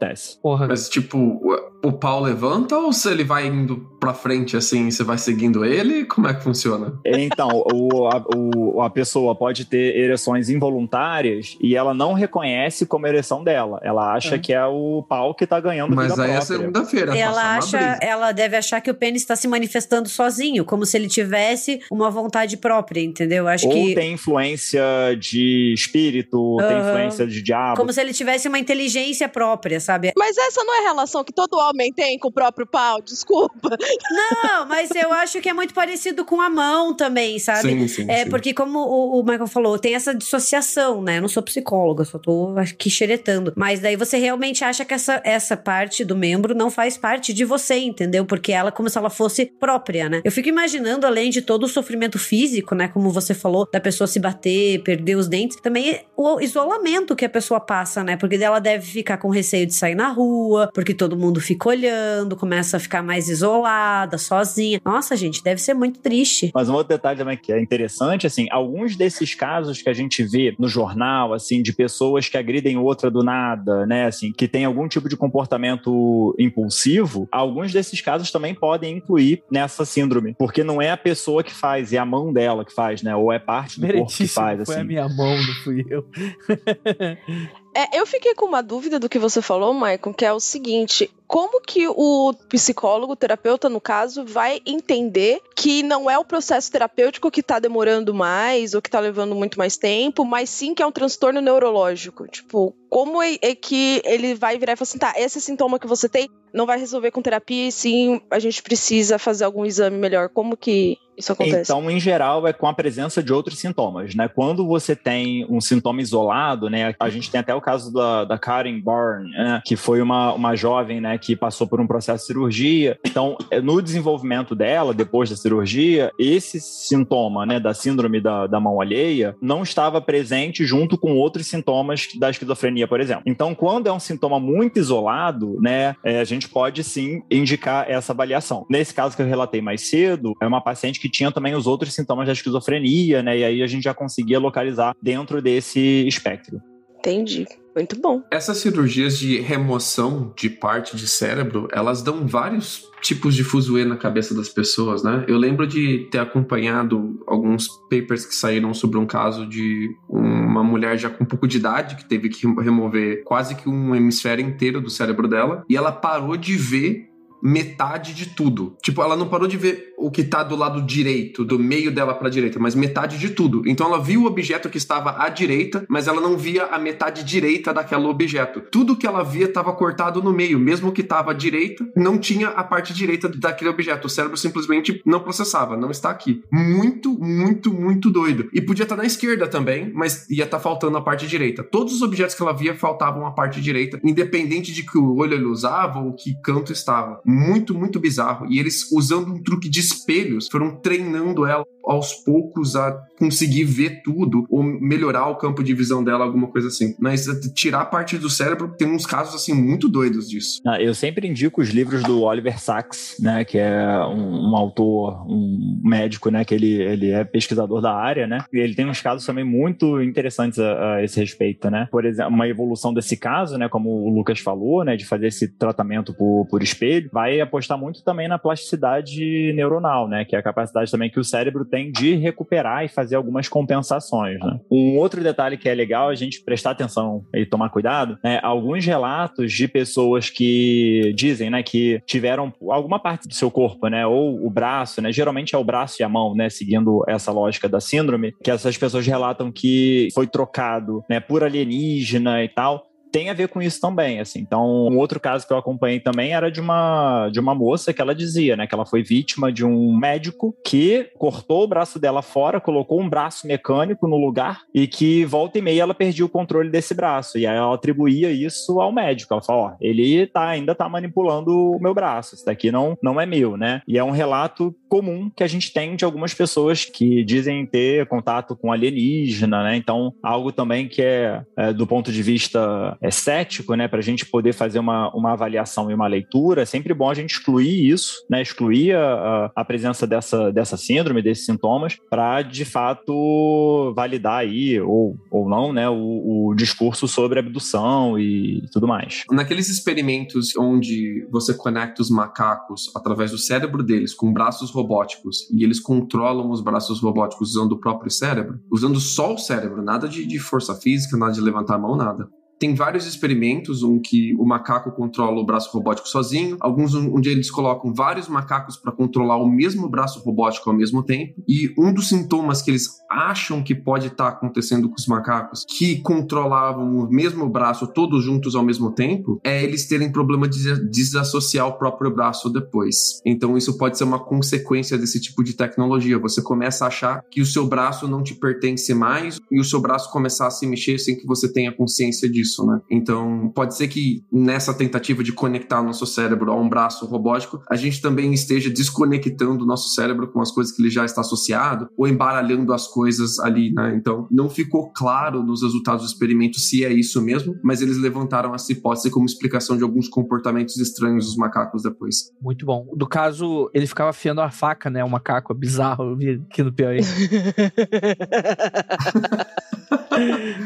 Porra. Mas tipo, o pau levanta ou se ele vai indo pra frente assim, você vai seguindo ele? Como é que funciona? Então, o, a, o, a pessoa pode ter ereções involuntárias e ela não reconhece como ereção dela. Ela acha É. que é o pau que tá ganhando Mas vida aí é própria. segunda-feira. Ela acha, ela deve achar que o pênis está se manifestando sozinho, como se ele tivesse uma vontade própria, entendeu? Acho Ou que tem influência de espírito, tem Aham. influência de diabo. como se ele tivesse uma inteligência própria, sabe? Mas essa não é a relação que todo homem tem com o próprio pau? Desculpa. Não, mas eu acho que é muito parecido com a mão também, sabe? Sim, sim, É, sim. porque como o, o Michael falou, tem essa dissociação, né? Eu não sou psicóloga, só tô aqui xeretando. Mas daí você realmente acha que essa, essa parte do membro não faz parte de você, entendeu? Porque ela é como se ela fosse própria, né? Eu fico imaginando, além de todo o sofrimento físico, né? Como você falou, da pessoa se bater, perder os dentes, também o isolamento que a pessoa passa, né? Porque ela deve ficar com receio de sair na rua, porque todo mundo fica olhando, começa a ficar mais isolada, sozinha. Nossa, gente, deve ser muito triste. Mas um outro detalhe também que é interessante, assim, alguns desses casos que a gente vê no jornal, assim, de pessoas que agridem outra do nada, né, assim, que tem algum tipo de comportamento impulsivo, alguns desses casos também podem incluir nessa síndrome, porque não é a pessoa que faz, é a mão dela que faz, né, ou é parte do corpo que faz, foi a assim. minha mão, não fui eu. É, eu fiquei com uma dúvida do que você falou, Maicon, que é o seguinte: como que o psicólogo, terapeuta, no caso, vai entender que não é o processo terapêutico que tá demorando mais ou que tá levando muito mais tempo, mas sim que é um transtorno neurológico? Tipo, como é, é que ele vai virar e falar assim: tá, esse sintoma que você tem não vai resolver com terapia, e sim a gente precisa fazer algum exame melhor? Como que isso acontece? Então, em geral, é com a presença de outros sintomas, né? Quando você tem um sintoma isolado, né? A gente tem até o caso da, da Karen Bourne, né? Que foi uma, uma jovem, né? Que passou por um processo de cirurgia. Então, é, no desenvolvimento dela, depois da cirurgia, esse sintoma, né? Da síndrome da, da mão alheia, não estava presente junto com outros sintomas da esquizofrenia, por exemplo. Então, quando é um sintoma muito isolado, né? é, a gente pode sim indicar essa avaliação. Nesse caso que eu relatei mais cedo, é uma paciente que tinha também os outros sintomas da esquizofrenia, né? E aí a gente já conseguia localizar dentro desse espectro. Entendi. Muito bom. Essas cirurgias de remoção de parte de cérebro, elas dão vários tipos de fuzuê na cabeça das pessoas, né? Eu lembro de ter acompanhado alguns papers que saíram sobre um caso de uma mulher já com um pouco de idade que teve que remover quase que um hemisfério inteiro do cérebro dela e ela parou de ver metade de tudo. Tipo, ela não parou de ver o que tá do lado direito, do meio dela pra direita, mas metade de tudo. Então ela viu o objeto que estava à direita, mas ela não via a metade direita daquele objeto. Tudo que ela via estava cortado no meio, mesmo que estava à direita, não tinha a parte direita daquele objeto. O cérebro simplesmente não processava, não está aqui. Muito, muito, muito doido. E podia estar na esquerda também, mas ia estar faltando a parte direita. Todos os objetos que ela via faltavam a parte direita, independente de que o olho ele usava ou que canto estava muito, muito bizarro. E eles, usando um truque de espelhos, foram treinando ela aos poucos a conseguir ver tudo ou melhorar o campo de visão dela, alguma coisa assim. Mas tirar parte do cérebro tem uns casos assim muito doidos disso. Ah, eu sempre indico os livros do Oliver Sacks, né, que é um, um autor, um médico, né, que ele, ele é pesquisador da área, né, e ele tem uns casos também muito interessantes a, a esse respeito, né. Por exemplo, uma evolução desse caso, né, como o Lucas falou, né, de fazer esse tratamento por, por espelho, vai apostar muito também na plasticidade neuronal, né, que é a capacidade também que o cérebro tem de recuperar e fazer algumas compensações, né. Um outro detalhe que é legal a gente prestar atenção e tomar cuidado, né, alguns relatos de pessoas que dizem, né, que tiveram alguma parte do seu corpo, né, ou o braço, né, geralmente é o braço e a mão, né, seguindo essa lógica da síndrome, que essas pessoas relatam que foi trocado, né, por alienígena e tal, tem a ver com isso também, assim. Então, um outro caso que eu acompanhei também era de uma, de uma moça que ela dizia, né, que ela foi vítima de um médico que cortou o braço dela fora, colocou um braço mecânico no lugar e que volta e meia ela perdia o controle desse braço. E aí ela atribuía isso ao médico. Ela falou, ó, ele tá, ainda tá manipulando o meu braço, isso daqui não, não é meu, né? E é um relato comum que a gente tem de algumas pessoas que dizem ter contato com alienígena, né? Então, algo também que é, é do ponto de vista é, cético, né, para a gente poder fazer uma, uma avaliação e uma leitura, é sempre bom a gente excluir isso, né, excluir a, a presença dessa, dessa síndrome, desses sintomas, para de fato validar aí, ou, ou não, né, o, o discurso sobre abdução e tudo mais. Naqueles experimentos onde você conecta os macacos através do cérebro deles com braços robóticos e eles controlam os braços robóticos usando o próprio cérebro, usando só o cérebro, nada de, de força física, nada de levantar a mão, nada. Tem vários experimentos um que o macaco controla o braço robótico sozinho, alguns onde eles colocam vários macacos para controlar o mesmo braço robótico ao mesmo tempo. E um dos sintomas que eles acham que pode estar tá acontecendo com os macacos que controlavam o mesmo braço todos juntos ao mesmo tempo é eles terem problema de desassociar o próprio braço depois. Então isso pode ser uma consequência desse tipo de tecnologia. Você começa a achar que o seu braço não te pertence mais e o seu braço começar a se mexer sem que você tenha consciência disso disso, né? Então, pode ser que nessa tentativa de conectar o nosso cérebro a um braço robótico, a gente também esteja desconectando o nosso cérebro com as coisas que ele já está associado ou embaralhando as coisas ali, né? Então, não ficou claro nos resultados do experimento se é isso mesmo, mas eles levantaram essa hipótese como explicação de alguns comportamentos estranhos dos macacos depois. Muito bom. Do caso, ele ficava afiando a faca, né? O macaco, é bizarro, eu vi aqui no Piauí.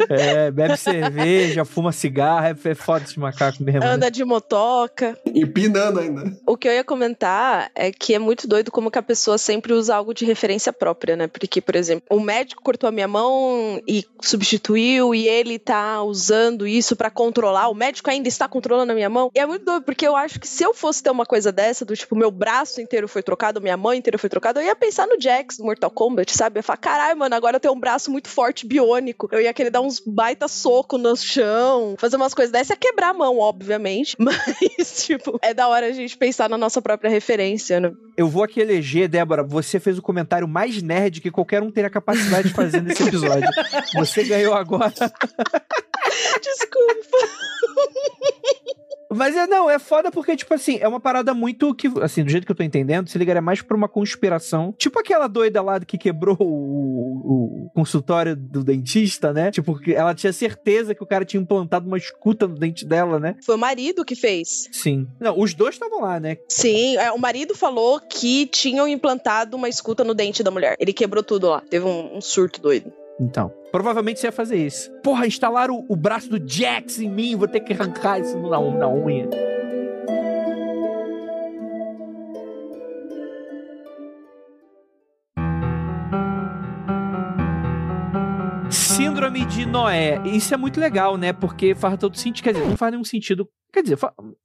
é, bebe cerveja, fuma cigarro, é, é foda esse macaco mesmo. Né? Anda né? de motoca. Empinando ainda. O que eu ia comentar é que é muito doido como que a pessoa sempre usa algo de referência própria, né? Porque, por exemplo, o médico cortou a minha mão e substituiu, e ele tá usando isso para controlar. O médico ainda está controlando a minha mão. E é muito doido, porque eu acho que se eu fosse ter uma coisa dessa, do tipo, meu braço inteiro foi trocado, minha mão inteira foi trocada, eu ia pensar no Jax do Mortal Kombat, sabe? Eu ia falar, caralho, mano, agora eu tenho um braço muito forte, biônico. Eu ia querer dar uns baita soco no chão, fazer umas coisas dessas, ia quebrar a mão, obviamente. Mas, tipo, é da hora a gente pensar na nossa própria referência, né? Eu vou aqui eleger, Débora, você fez o comentário mais nerd que qualquer um teria capacidade de fazer nesse episódio. Você ganhou agora. Desculpa. Mas é, não, é foda porque, tipo assim, é uma parada muito que, assim, do jeito que eu tô entendendo, se ligaria mais pra uma conspiração. Tipo aquela doida lá que quebrou o, o consultório do dentista, né? Tipo, ela tinha certeza que o cara tinha implantado uma escuta no dente dela, né? Foi o marido que fez. Sim. Não, os dois estavam lá, né? Sim, é, o marido falou que tinham implantado uma escuta no dente da mulher. Ele quebrou tudo lá. Teve um, um surto doido. Então, provavelmente você ia fazer isso. Porra, instalaram o, o braço do Jax em mim, vou ter que arrancar isso na, na unha. Síndrome de Noé. Isso é muito legal, né? Porque faz todo sentido. Quer dizer, não faz nenhum sentido Quer dizer,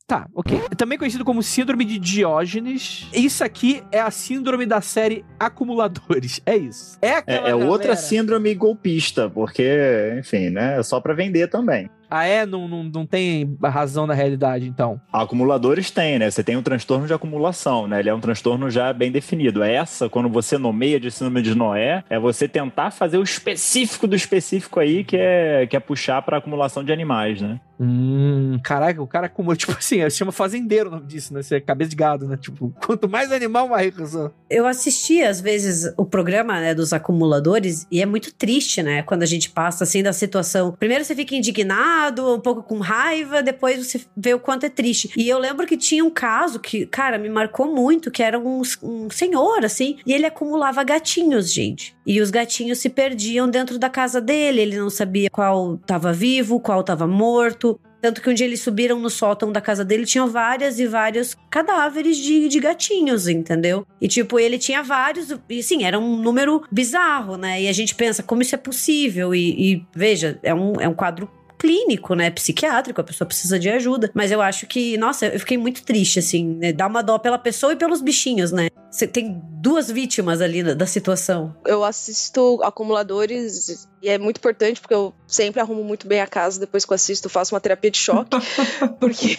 tá, ok. Também conhecido como Síndrome de Diógenes. Isso aqui é a síndrome da série Acumuladores. É isso. É, é, é outra síndrome golpista, porque, enfim, né? É só para vender também. Ah, é? Não, não, não tem razão na realidade, então? Acumuladores tem, né? Você tem um transtorno de acumulação, né? Ele é um transtorno já bem definido. Essa, quando você nomeia de síndrome de Noé, é você tentar fazer o específico do específico aí, que é, que é puxar para acumulação de animais, né? Hum, caraca, o cara acumula, tipo assim, chama fazendeiro o nome disso, né? Você é cabeça de gado, né? Tipo, quanto mais animal, mais rico eu sou. Eu assisti, às vezes, o programa né, dos acumuladores e é muito triste, né? Quando a gente passa, assim, da situação. Primeiro você fica indignado, um pouco com raiva, depois você vê o quanto é triste. E eu lembro que tinha um caso que, cara, me marcou muito, que era um, um senhor, assim, e ele acumulava gatinhos, gente. E os gatinhos se perdiam dentro da casa dele, ele não sabia qual estava vivo, qual estava morto. Tanto que um dia eles subiram no sótão da casa dele, tinham várias e vários cadáveres de, de gatinhos, entendeu? E tipo, ele tinha vários, e sim, era um número bizarro, né? E a gente pensa, como isso é possível? E, e veja, é um, é um quadro clínico, né? Psiquiátrico, a pessoa precisa de ajuda. Mas eu acho que, nossa, eu fiquei muito triste, assim, né? Dá uma dó pela pessoa e pelos bichinhos, né? Você tem duas vítimas ali da situação. Eu assisto acumuladores e é muito importante porque eu sempre arrumo muito bem a casa depois que eu assisto, faço uma terapia de choque. porque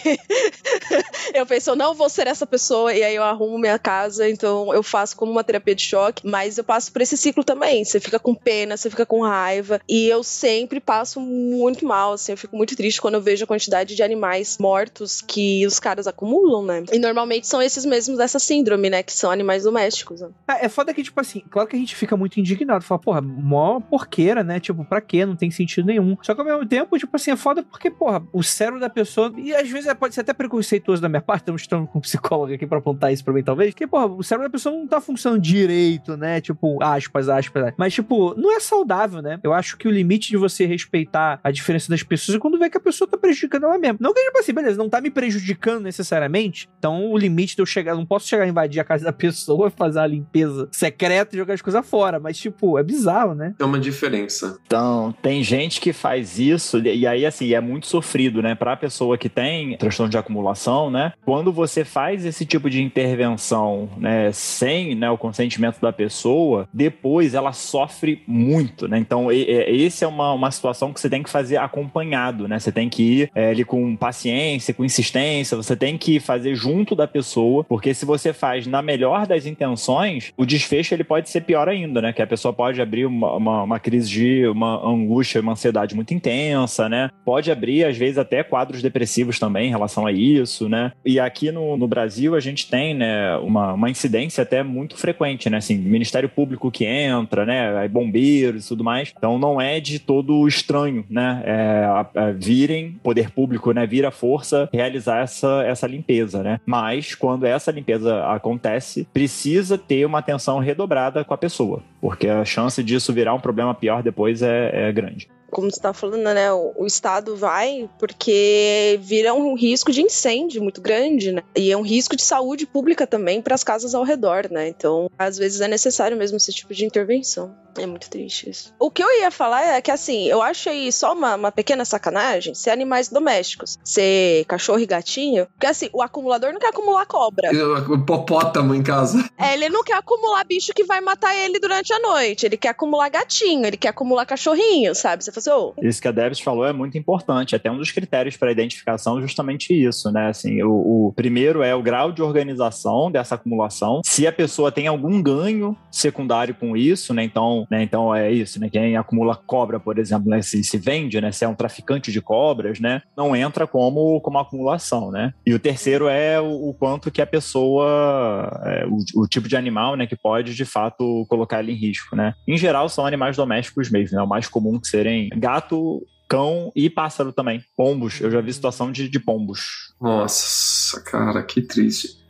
eu penso, eu não vou ser essa pessoa, e aí eu arrumo minha casa, então eu faço como uma terapia de choque, mas eu passo por esse ciclo também. Você fica com pena, você fica com raiva, e eu sempre passo muito mal, assim, eu fico muito triste quando eu vejo a quantidade de animais mortos que os caras acumulam, né? E normalmente são esses mesmos dessa síndrome, né? Que são animais animais domésticos. Né? É, é foda que, tipo assim, claro que a gente fica muito indignado. Fala, porra, mó porqueira, né? Tipo, pra quê? Não tem sentido nenhum. Só que ao mesmo tempo, tipo assim, é foda porque, porra, o cérebro da pessoa. E às vezes é, pode ser até preconceituoso da minha parte, estamos estando com um psicólogo aqui pra apontar isso pra mim, talvez. Que, porra, o cérebro da pessoa não tá funcionando direito, né? Tipo, aspas, aspas. Mas, tipo, não é saudável, né? Eu acho que o limite de você respeitar a diferença das pessoas é quando vê que a pessoa tá prejudicando ela mesma. Não que, tipo assim, beleza, não tá me prejudicando necessariamente. Então, o limite de eu chegar, não posso chegar a invadir a casa da pessoa, fazer a limpeza secreta e jogar as coisas fora. Mas, tipo, é bizarro, né? É uma diferença. Então, tem gente que faz isso, e aí, assim, é muito sofrido, né? Pra pessoa que tem transtorno de acumulação, né? Quando você faz esse tipo de intervenção, né, sem né, o consentimento da pessoa, depois ela sofre muito, né? Então, e, e, esse é uma, uma situação que você tem que fazer acompanhado, né? Você tem que ir é, ali com paciência, com insistência, você tem que fazer junto da pessoa, porque se você faz na melhor das intenções, o desfecho ele pode ser pior ainda, né? Que a pessoa pode abrir uma, uma, uma crise de uma angústia, uma ansiedade muito intensa, né? Pode abrir, às vezes, até quadros depressivos também em relação a isso, né? E aqui no, no Brasil a gente tem, né, uma, uma incidência até muito frequente, né? Assim, Ministério Público que entra, né? Bombeiros e tudo mais. Então não é de todo estranho, né? É, é, virem, poder público, né? Vira força realizar essa, essa limpeza, né? Mas quando essa limpeza acontece, precisa ter uma atenção redobrada com a pessoa, porque a chance disso virar um problema pior depois é, é grande como você está falando, né? O, o, Estado vai porque vira um risco de incêndio muito grande, né? E é um risco de saúde pública também para as casas ao redor, né? Então, às vezes é necessário mesmo esse tipo de intervenção. É muito triste isso. O que eu ia falar é que, assim, eu achei só uma, uma pequena sacanagem ser animais domésticos, ser cachorro e gatinho, porque, assim, o acumulador não quer acumular cobra. O hipopótamo em casa. É, ele não quer acumular bicho que vai matar ele durante a noite. Ele quer acumular gatinho, ele quer acumular cachorrinho, sabe? Você fala Isso que a Debs falou é muito importante. Até um dos critérios para identificação é justamente isso, né? Assim, o, o primeiro é o grau de organização dessa acumulação. Se a pessoa tem algum ganho secundário com isso, né? Então, né? Então é isso, né? Quem acumula cobra, por exemplo, né? se, se vende, né? Se é um traficante de cobras, né? Não entra como, como acumulação, né? E o terceiro é o, o quanto que a pessoa, é, o, o, tipo de animal, né? Que pode de fato colocar ele em risco, né? Em geral são animais domésticos mesmo, né? O mais comum que serem gato, cão e pássaro também. Pombos, eu já vi situação de, de pombos. Nossa, cara, que triste.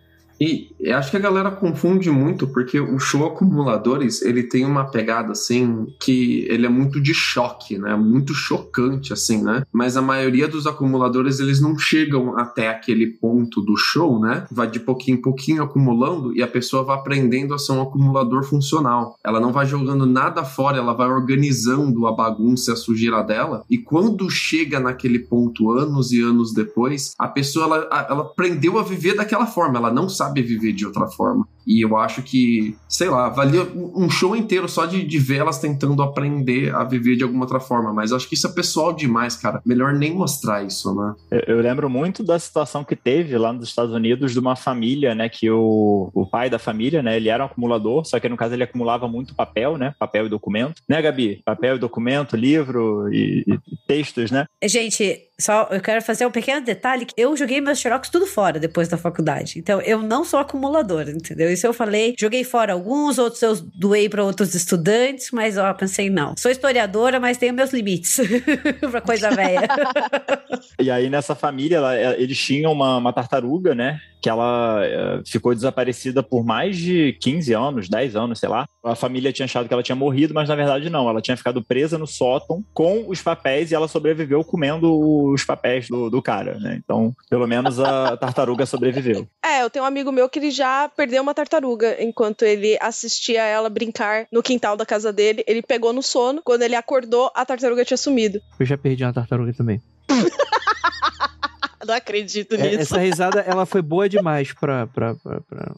E acho que a galera confunde muito, porque o show Acumuladores, ele tem uma pegada, assim, que ele é muito de choque, né? Muito chocante, assim, né? Mas a maioria dos acumuladores, eles não chegam até aquele ponto do show, né? Vai de pouquinho em pouquinho acumulando e a pessoa vai aprendendo a ser um acumulador funcional. Ela não vai jogando nada fora, ela vai organizando a bagunça a sujeira dela. E quando chega naquele ponto, anos e anos depois, a pessoa, ela, ela aprendeu a viver daquela forma. Ela não sabe sabe viver de outra forma. E eu acho que, sei lá, valia um show inteiro só de, de ver elas tentando aprender a viver de alguma outra forma. Mas acho que isso é pessoal demais, cara. Melhor nem mostrar isso, né? Eu, eu lembro muito da situação que teve lá nos Estados Unidos de uma família, né? Que o, o pai da família, né? Ele era um acumulador, só que no caso ele acumulava muito papel, né? Papel e documento. Né, Gabi? Papel e documento, livro e, e textos, né? Gente, só eu quero fazer um pequeno detalhe que eu joguei meus xerox tudo fora depois da faculdade. Então eu não sou acumulador, entendeu? Isso eu falei, joguei fora alguns, outros eu doei para outros estudantes, mas ó, pensei não. Sou historiadora, mas tenho meus limites para coisa velha. e aí nessa família, ela, eles tinham uma, uma tartaruga, né? Que ela uh, ficou desaparecida por mais de 15 anos, 10 anos, sei lá. A família tinha achado que ela tinha morrido, mas na verdade não. Ela tinha ficado presa no sótão com os papéis e ela sobreviveu comendo os papéis do, do cara, né? Então, pelo menos a tartaruga sobreviveu. É, eu tenho um amigo meu que ele já perdeu uma tartaruga enquanto ele assistia ela brincar no quintal da casa dele. Ele pegou no sono. Quando ele acordou, a tartaruga tinha sumido. Eu já perdi uma tartaruga também. Não acredito é, nisso. essa risada, ela foi boa demais pra, pra, pra, pra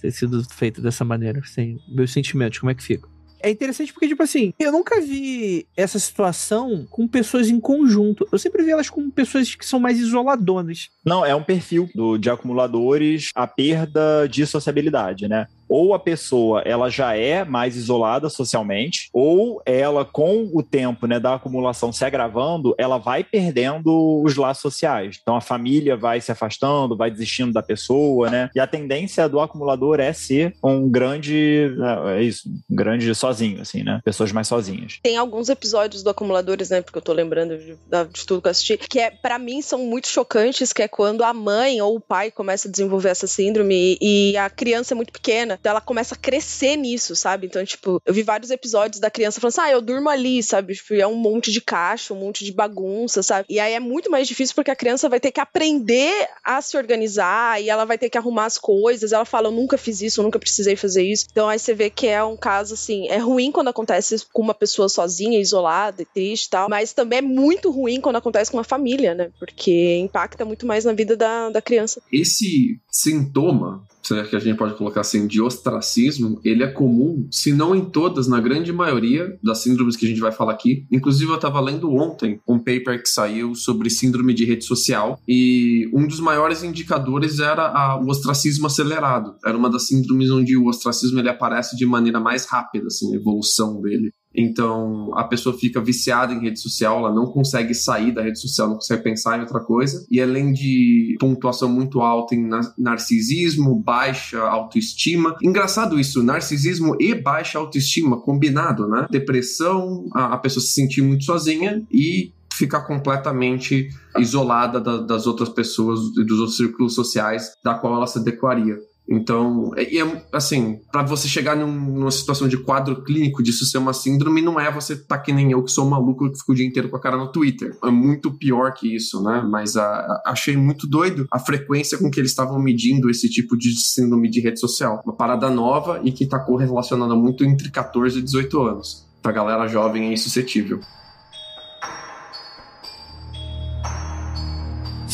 ter sido feita dessa maneira. Assim, meus sentimentos, como é que fica? É interessante porque, tipo assim, eu nunca vi essa situação com pessoas em conjunto. Eu sempre vi elas com pessoas que são mais isoladonas. Não, é um perfil do, de acumuladores a perda de sociabilidade, né? Ou a pessoa ela já é mais isolada socialmente, ou ela com o tempo, né, da acumulação se agravando, ela vai perdendo os laços sociais. Então a família vai se afastando, vai desistindo da pessoa, né? E a tendência do acumulador é ser um grande, é, é isso, um grande sozinho, assim, né? Pessoas mais sozinhas. Tem alguns episódios do Acumuladores, né? Porque eu tô lembrando de, de tudo que eu assisti, que é, para mim são muito chocantes, que é quando a mãe ou o pai começa a desenvolver essa síndrome e a criança é muito pequena, então ela começa a crescer nisso, sabe? Então, tipo, eu vi vários episódios da criança falando assim, ah, eu durmo ali, sabe? Tipo, é um monte de caixa, um monte de bagunça, sabe? E aí é muito mais difícil porque a criança vai ter que aprender a se organizar e ela vai ter que arrumar as coisas. Ela fala, eu nunca fiz isso, eu nunca precisei fazer isso. Então aí você vê que é um caso, assim, é ruim quando acontece com uma pessoa sozinha, isolada, triste e tal, mas também é muito ruim quando acontece com uma família, né? Porque impacta muito mais na vida da, da criança. Esse sintoma que a gente pode colocar assim, de ostracismo, ele é comum, se não em todas, na grande maioria das síndromes que a gente vai falar aqui. Inclusive, eu estava lendo ontem um paper que saiu sobre síndrome de rede social e um dos maiores indicadores era a, o ostracismo acelerado. Era uma das síndromes onde o ostracismo ele aparece de maneira mais rápida, assim, a evolução dele. Então a pessoa fica viciada em rede social, ela não consegue sair da rede social, não consegue pensar em outra coisa. E além de pontuação muito alta em narcisismo, baixa autoestima. Engraçado isso, narcisismo e baixa autoestima combinado, né? Depressão, a, pessoa se sentir muito sozinha e ficar completamente isolada da, das outras pessoas e dos outros círculos sociais da qual ela se adequaria. Então, é, é assim, para você chegar num, numa situação de quadro clínico disso ser uma síndrome, não é você tá que nem eu, que sou maluco que fico o dia inteiro com a cara no Twitter. É muito pior que isso, né? Mas a, a, achei muito doido a frequência com que eles estavam medindo esse tipo de síndrome de rede social. Uma parada nova e que tá correlacionada muito entre 14 e 18 anos. Pra galera jovem e suscetível.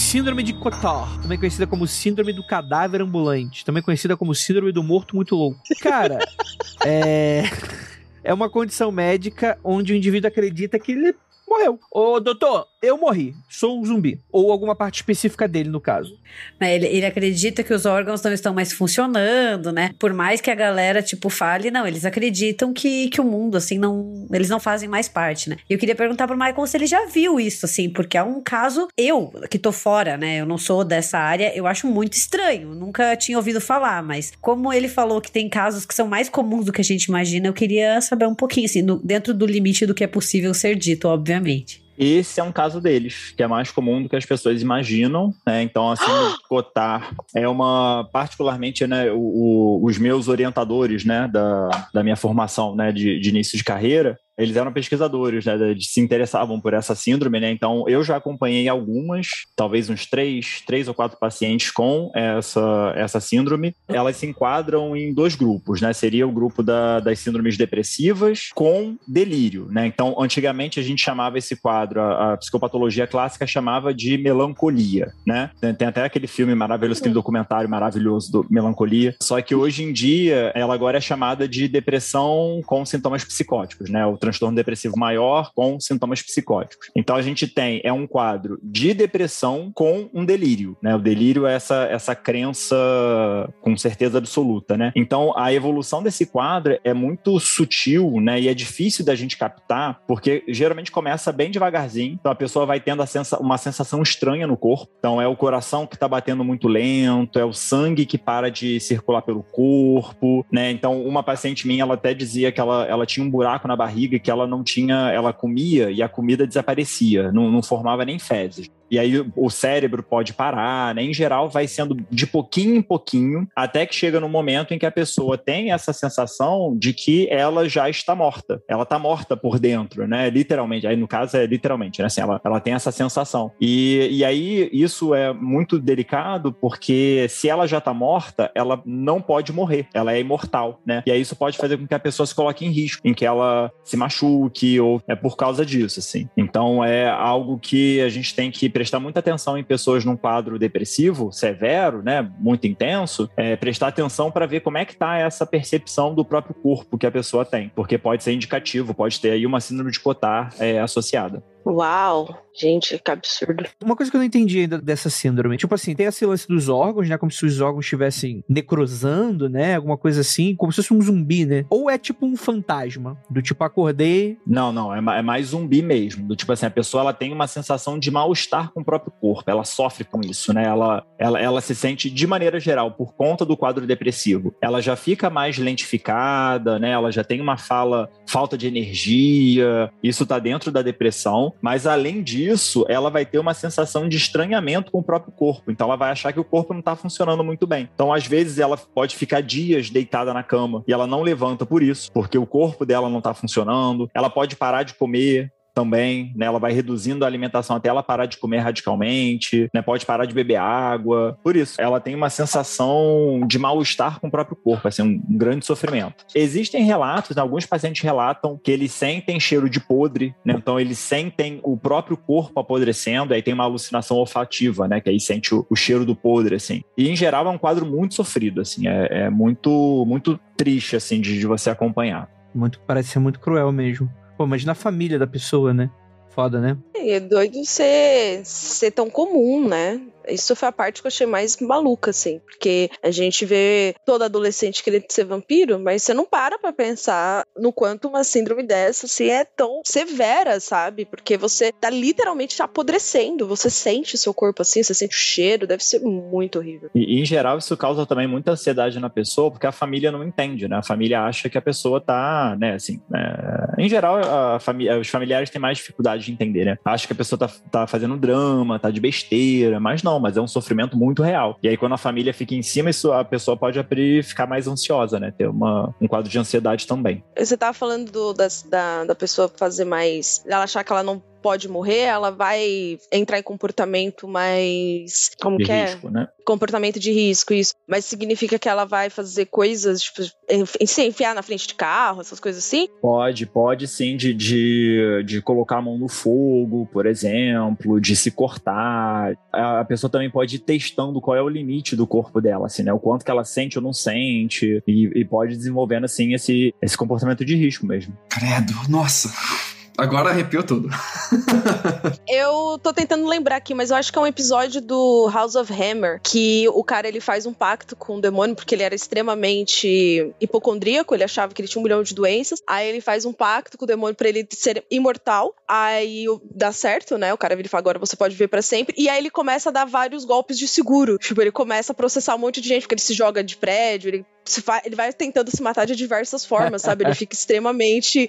Síndrome de Cotard, também conhecida como Síndrome do Cadáver Ambulante, também conhecida como Síndrome do Morto Muito Louco. Cara, é. É uma condição médica onde o indivíduo acredita que ele morreu. Ô, doutor, eu morri, sou um zumbi. Ou alguma parte específica dele, no caso. Né, ele, ele acredita que os órgãos não estão mais funcionando, né? Por mais que a galera, tipo, fale, não, eles acreditam que, que o mundo, assim, não. Eles não fazem mais parte, né? E eu queria perguntar pro Michael se ele já viu isso, assim, porque é um caso. Eu, que tô fora, né? Eu não sou dessa área, eu acho muito estranho. Nunca tinha ouvido falar, mas como ele falou que tem casos que são mais comuns do que a gente imagina, eu queria saber um pouquinho, assim, no, dentro do limite do que é possível ser dito, obviamente. Esse é um caso deles, que é mais comum do que as pessoas imaginam, né? Então, assim, cotar é uma, particularmente, né, o, o, os meus orientadores, né, da, da minha formação, né, de, de início de carreira, eles eram pesquisadores, né, se interessavam por essa síndrome, né, então eu já acompanhei algumas, talvez uns três, três ou quatro pacientes com essa, essa síndrome, elas se enquadram em dois grupos, né, seria o grupo da, das síndromes depressivas com delírio, né, então antigamente a gente chamava esse quadro, a, a psicopatologia clássica chamava de melancolia, né, tem até aquele filme maravilhoso, aquele documentário maravilhoso do Melancolia, só que hoje em dia ela agora é chamada de depressão com sintomas psicóticos, né, o transtorno depressivo maior com sintomas psicóticos. Então a gente tem é um quadro de depressão com um delírio, né? O delírio é essa essa crença com certeza absoluta, né? Então a evolução desse quadro é muito sutil, né? E é difícil da gente captar, porque geralmente começa bem devagarzinho. Então a pessoa vai tendo sensa uma sensação estranha no corpo. Então é o coração que está batendo muito lento, é o sangue que para de circular pelo corpo, né? Então uma paciente minha ela até dizia que ela, ela tinha um buraco na barriga que ela não tinha, ela comia e a comida desaparecia, não, não formava nem fezes. E aí o cérebro pode parar, né? Em geral, vai sendo de pouquinho em pouquinho, até que chega no momento em que a pessoa tem essa sensação de que ela já está morta. Ela está morta por dentro, né? Literalmente. Aí, no caso, é literalmente, né? Assim, ela, ela tem essa sensação. E, e aí, isso é muito delicado, porque se ela já está morta, ela não pode morrer. Ela é imortal, né? E aí, isso pode fazer com que a pessoa se coloque em risco, em que ela se machuque, ou é por causa disso, assim. Então, é algo que a gente tem que prestar muita atenção em pessoas num quadro depressivo severo, né, muito intenso, é, prestar atenção para ver como é que está essa percepção do próprio corpo que a pessoa tem, porque pode ser indicativo, pode ter aí uma síndrome de Cotard é, associada. Uau! Gente, que absurdo. Uma coisa que eu não entendi ainda dessa síndrome, tipo assim, tem esse lance dos órgãos, né? Como se os órgãos estivessem necrosando, né? Alguma coisa assim, como se fosse um zumbi, né? Ou é tipo um fantasma, do tipo, acordei. Não, não, é, é mais zumbi mesmo. Do tipo assim, a pessoa ela tem uma sensação de mal-estar com o próprio corpo, ela sofre com isso, né? Ela, ela, ela se sente, de maneira geral, por conta do quadro depressivo, ela já fica mais lentificada, né? Ela já tem uma fala, falta de energia, isso tá dentro da depressão, mas além disso, ela vai ter uma sensação de estranhamento com o próprio corpo, então ela vai achar que o corpo não tá funcionando muito bem. Então, às vezes, ela pode ficar dias deitada na cama e ela não levanta por isso, porque o corpo dela não tá funcionando, ela pode parar de comer, também, né? Ela vai reduzindo a alimentação até ela parar de comer radicalmente, né? Pode parar de beber água. Por isso, ela tem uma sensação de mal-estar com o próprio corpo, assim, um, grande sofrimento. Existem relatos, né? alguns pacientes relatam que eles sentem cheiro de podre, né? Então eles sentem o próprio corpo apodrecendo, aí tem uma alucinação olfativa, né? Que aí sente o, o cheiro do podre, assim. E em geral é um quadro muito sofrido, assim, é, é muito, muito triste, assim, de, de você acompanhar. Muito, parece ser muito cruel mesmo. Pô, imagina a família da pessoa, né? Foda, né? E é doido ser, ser tão comum, né? Isso foi a parte que eu achei mais maluca, assim. Porque a gente vê todo adolescente querendo ser vampiro, mas você não para pra pensar no quanto uma síndrome dessa, assim, é tão severa, sabe? Porque você tá literalmente apodrecendo. Você sente seu corpo assim, você sente o cheiro. Deve ser muito horrível. E, em geral, isso causa também muita ansiedade na pessoa, porque a família não entende, né? A família acha que a pessoa tá, né, assim... é, Em geral, a família, os familiares têm mais dificuldade de entender, né? Acha que a pessoa tá, tá fazendo drama, tá de besteira, mas não, mas é um sofrimento muito real. E aí, quando a família fica em cima, isso, a pessoa pode abrir, ficar mais ansiosa, né? Ter uma, um quadro de ansiedade também. Você tava falando do- das- da, da pessoa fazer mais. Ela achar que ela não pode morrer, ela vai entrar em comportamento mais. Como De que é? risco, né? Comportamento de risco, isso. Mas significa que ela vai fazer coisas, tipo, se enfiar na frente de carro, essas coisas assim? Pode, pode sim, de, de, de colocar a mão no fogo, por exemplo, de se cortar. A a pessoa também pode ir testando qual é o limite do corpo dela, assim, né? O quanto que ela sente ou não sente. E, e pode desenvolvendo, assim, esse, esse comportamento de risco mesmo. Credo, nossa. Agora arrepiou tudo. Eu tô tentando lembrar aqui, mas eu acho que é um episódio do House of Hammer que o cara ele faz um pacto com o demônio porque ele era extremamente hipocondríaco, ele achava que ele tinha um milhão de doenças. Aí ele faz um pacto com o demônio pra ele ser imortal. Aí dá certo, né? O cara vira e fala: agora você pode viver pra sempre. E aí ele começa a dar vários golpes de seguro. Tipo, ele começa a processar um monte de gente, porque ele se joga de prédio, ele. ele vai tentando se matar de diversas formas, sabe? Ele fica extremamente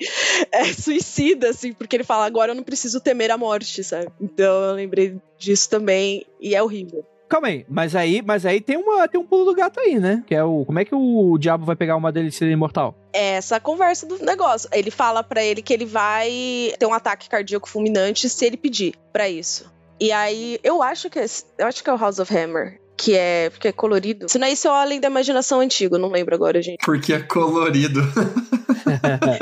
é, suicida, assim, porque ele fala, agora eu não preciso temer a morte, sabe? Então eu lembrei disso também, e é horrível. Calma aí, mas aí, mas aí tem, uma, tem um pulo do gato aí, né? Que é o. Como é que o diabo vai pegar uma dele e ser imortal? É essa conversa do negócio. Ele fala pra ele que ele vai ter um ataque cardíaco fulminante se ele pedir pra isso. E aí, eu acho que é, eu acho que é o House of Hammer, que é porque é colorido. Se não é isso, é o Além da Imaginação Antigo, não lembro agora, gente. Porque é colorido.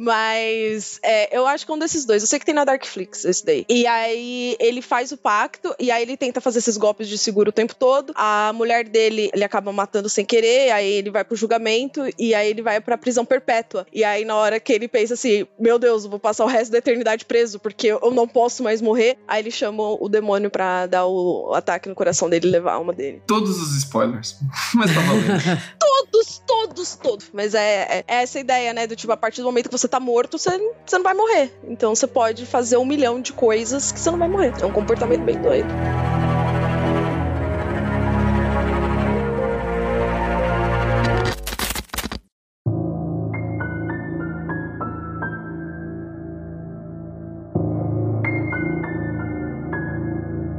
Mas é, eu acho que é um desses dois. Eu sei que tem na Darkflix esse daí. E aí ele faz o pacto, e aí ele tenta fazer esses golpes de seguro o tempo todo. A mulher dele, ele acaba matando sem querer, aí ele vai pro julgamento, e aí ele vai pra prisão perpétua. E aí na hora que ele pensa assim: Meu Deus, eu vou passar o resto da eternidade preso, porque eu não posso mais morrer. Aí ele chama o demônio pra dar o ataque no coração dele e levar a alma dele. Todos os spoilers. Mas tá valendo. Todos, todos, todos. Mas é, é- é essa ideia, né? Do tipo, a partir do momento que você tá morto, você, você não vai morrer. Então você pode fazer um milhão de coisas que você não vai morrer. É um comportamento bem doido.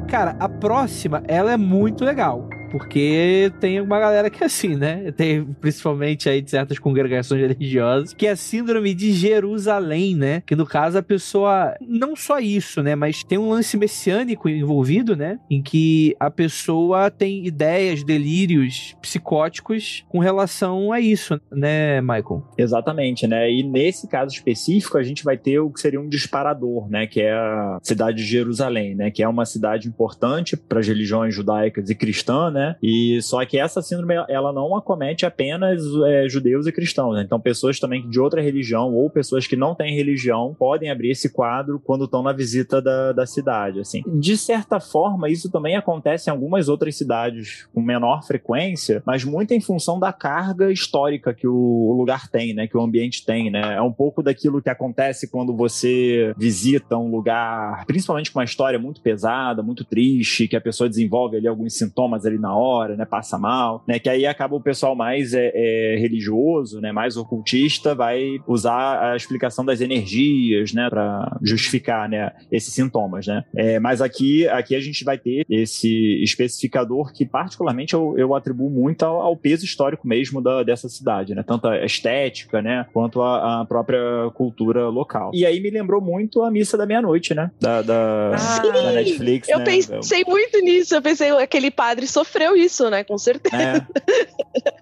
Cara, a próxima, ela é muito legal. Porque tem uma galera que é assim, né? Tem principalmente aí de certas congregações religiosas, que é a síndrome de Jerusalém, né? Que no caso a pessoa. Não só isso, né? Mas tem um lance messiânico envolvido, né? Em que a pessoa tem ideias, delírios psicóticos com relação a isso, né, Michael? Exatamente, né? E nesse caso específico, a gente vai ter o que seria um disparador, né? Que é a cidade de Jerusalém, né? Que é uma cidade importante para as religiões judaicas e cristãs, né? Né? E só que essa síndrome ela não acomete apenas é, judeus e cristãos, né? Então pessoas também de outra religião ou pessoas que não têm religião podem abrir esse quadro quando estão na visita da, da cidade, assim. De certa forma, isso também acontece em algumas outras cidades com menor frequência, mas muito em função da carga histórica que o lugar tem, né? Que o ambiente tem, né? É um pouco daquilo que acontece quando você visita um lugar, principalmente com uma história muito pesada, muito triste, que a pessoa desenvolve ali alguns sintomas ali na hora, né? Passa mal, né? Que aí acaba o pessoal mais é, é, religioso, né? Mais ocultista vai usar a explicação das energias, né? Para justificar, né? Esses sintomas, né? É, mas aqui, aqui a gente vai ter esse especificador que particularmente eu, eu atribuo muito ao, ao peso histórico mesmo da, dessa cidade, né? Tanto a estética, né? Quanto a, a própria cultura local. E aí me lembrou muito a Missa da Meia-Noite, né? Da, da, Ah, da Netflix, Eu né? pensei muito nisso. Eu pensei, aquele padre sofreu isso, né? Com certeza. É,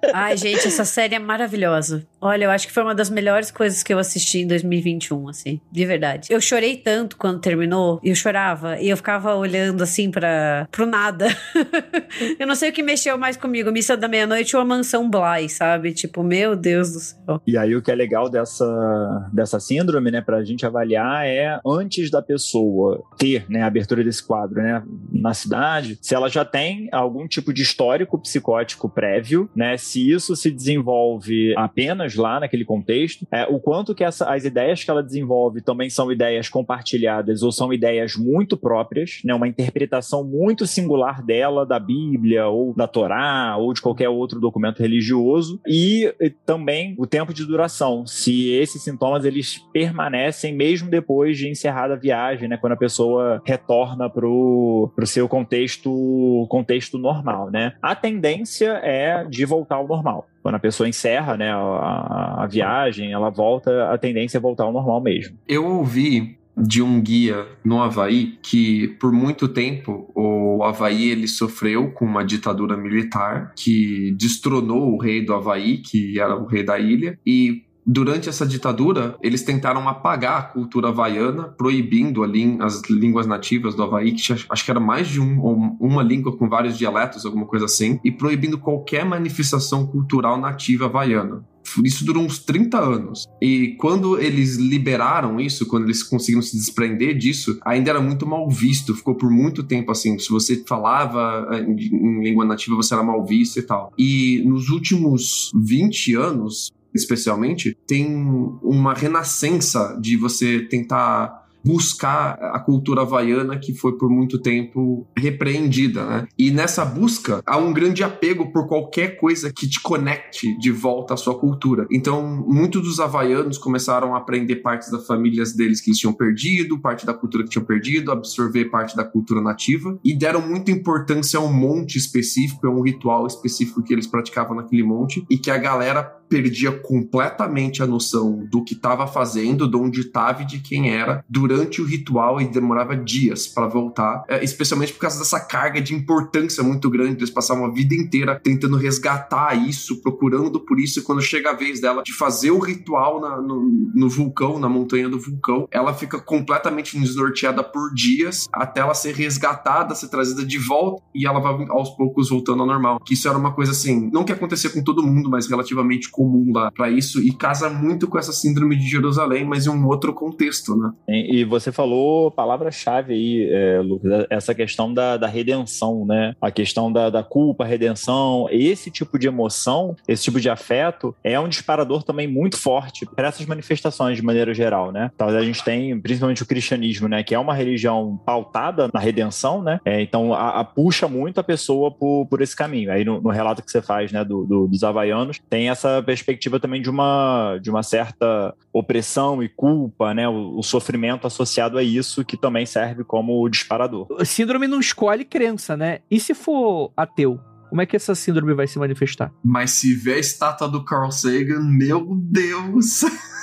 Ai, gente, essa série é maravilhosa. Olha, eu acho que foi uma das melhores coisas que eu assisti em 2021, assim, de verdade. Eu chorei tanto quando terminou, e eu chorava, e eu ficava olhando assim para pro nada. eu não sei o que mexeu mais comigo, Missa da Meia-Noite ou a Mansão Bly, sabe? Tipo, meu Deus do céu. E aí o que é legal dessa, dessa síndrome, né, pra gente avaliar é antes da pessoa ter, né, a abertura desse quadro, né, na cidade, se ela já tem algum tipo de histórico psicótico prévio, né, se isso se desenvolve apenas lá naquele contexto, é, o quanto que essa, as ideias que ela desenvolve também são ideias compartilhadas ou são ideias muito próprias, né, uma interpretação muito singular dela da Bíblia ou da Torá ou de qualquer outro documento religioso e, e também o tempo de duração, se esses sintomas eles permanecem mesmo depois de encerrada a viagem, né, quando a pessoa retorna pro, pro seu contexto contexto normal, né? A tendência é de voltar ao normal. Quando a pessoa encerra, né, a, a viagem, ela volta, a tendência é voltar ao normal mesmo. Eu ouvi de um guia no Havaí que por muito tempo o Havaí ele sofreu com uma ditadura militar que destronou o rei do Havaí, que era o rei da ilha, e Durante essa ditadura, eles tentaram apagar a cultura havaiana, proibindo ali as línguas nativas do Havaí, que acho que era mais de um, uma língua com vários dialetos, alguma coisa assim, e proibindo qualquer manifestação cultural nativa havaiana. Isso durou uns 30 anos. E quando eles liberaram isso, quando eles conseguiram se desprender disso, ainda era muito mal visto. Ficou por muito tempo assim. Se você falava em, em língua nativa, você era mal visto e tal. E nos últimos 20 anos, especialmente, tem uma renascença de você tentar buscar a cultura havaiana que foi por muito tempo repreendida, né? E nessa busca há um grande apego por qualquer coisa que te conecte de volta à sua cultura. Então, muitos dos havaianos começaram a aprender partes das famílias deles que eles tinham perdido, parte da cultura que tinham perdido, absorver parte da cultura nativa e deram muita importância a um monte específico, a um ritual específico que eles praticavam naquele monte e que a galera perdia completamente a noção do que estava fazendo, de onde estava e de quem era durante o ritual e demorava dias para voltar, é, especialmente por causa dessa carga de importância muito grande. Eles passavam a vida inteira tentando resgatar isso, procurando por isso, e quando chega a vez dela de fazer o ritual na, no, no vulcão, na montanha do vulcão, ela fica completamente desnorteada por dias até ela ser resgatada, ser trazida de volta e ela vai aos poucos voltando ao normal. Que isso era uma coisa assim, não que acontecia com todo mundo, mas relativamente comum lá para isso e casa muito com essa síndrome de Jerusalém, mas em um outro contexto, né? E você falou palavra-chave aí, é, Lucas, essa questão da, da redenção, né? A questão da, da culpa, redenção, esse tipo de emoção, esse tipo de afeto é um disparador também muito forte para essas manifestações de maneira geral, né? Então a gente tem principalmente o cristianismo, né? Que é uma religião pautada na redenção, né? É, então a, a puxa muito a pessoa por, por esse caminho. Aí no, no relato que você faz, né, do, do, dos havaianos, tem essa perspectiva também de uma, de uma certa opressão e culpa, né? O, o sofrimento associado a isso que também serve como disparador. O síndrome não escolhe crença, né? E se for ateu? Como é que essa síndrome vai se manifestar? Mas se vê a estátua do Carl Sagan, meu Deus!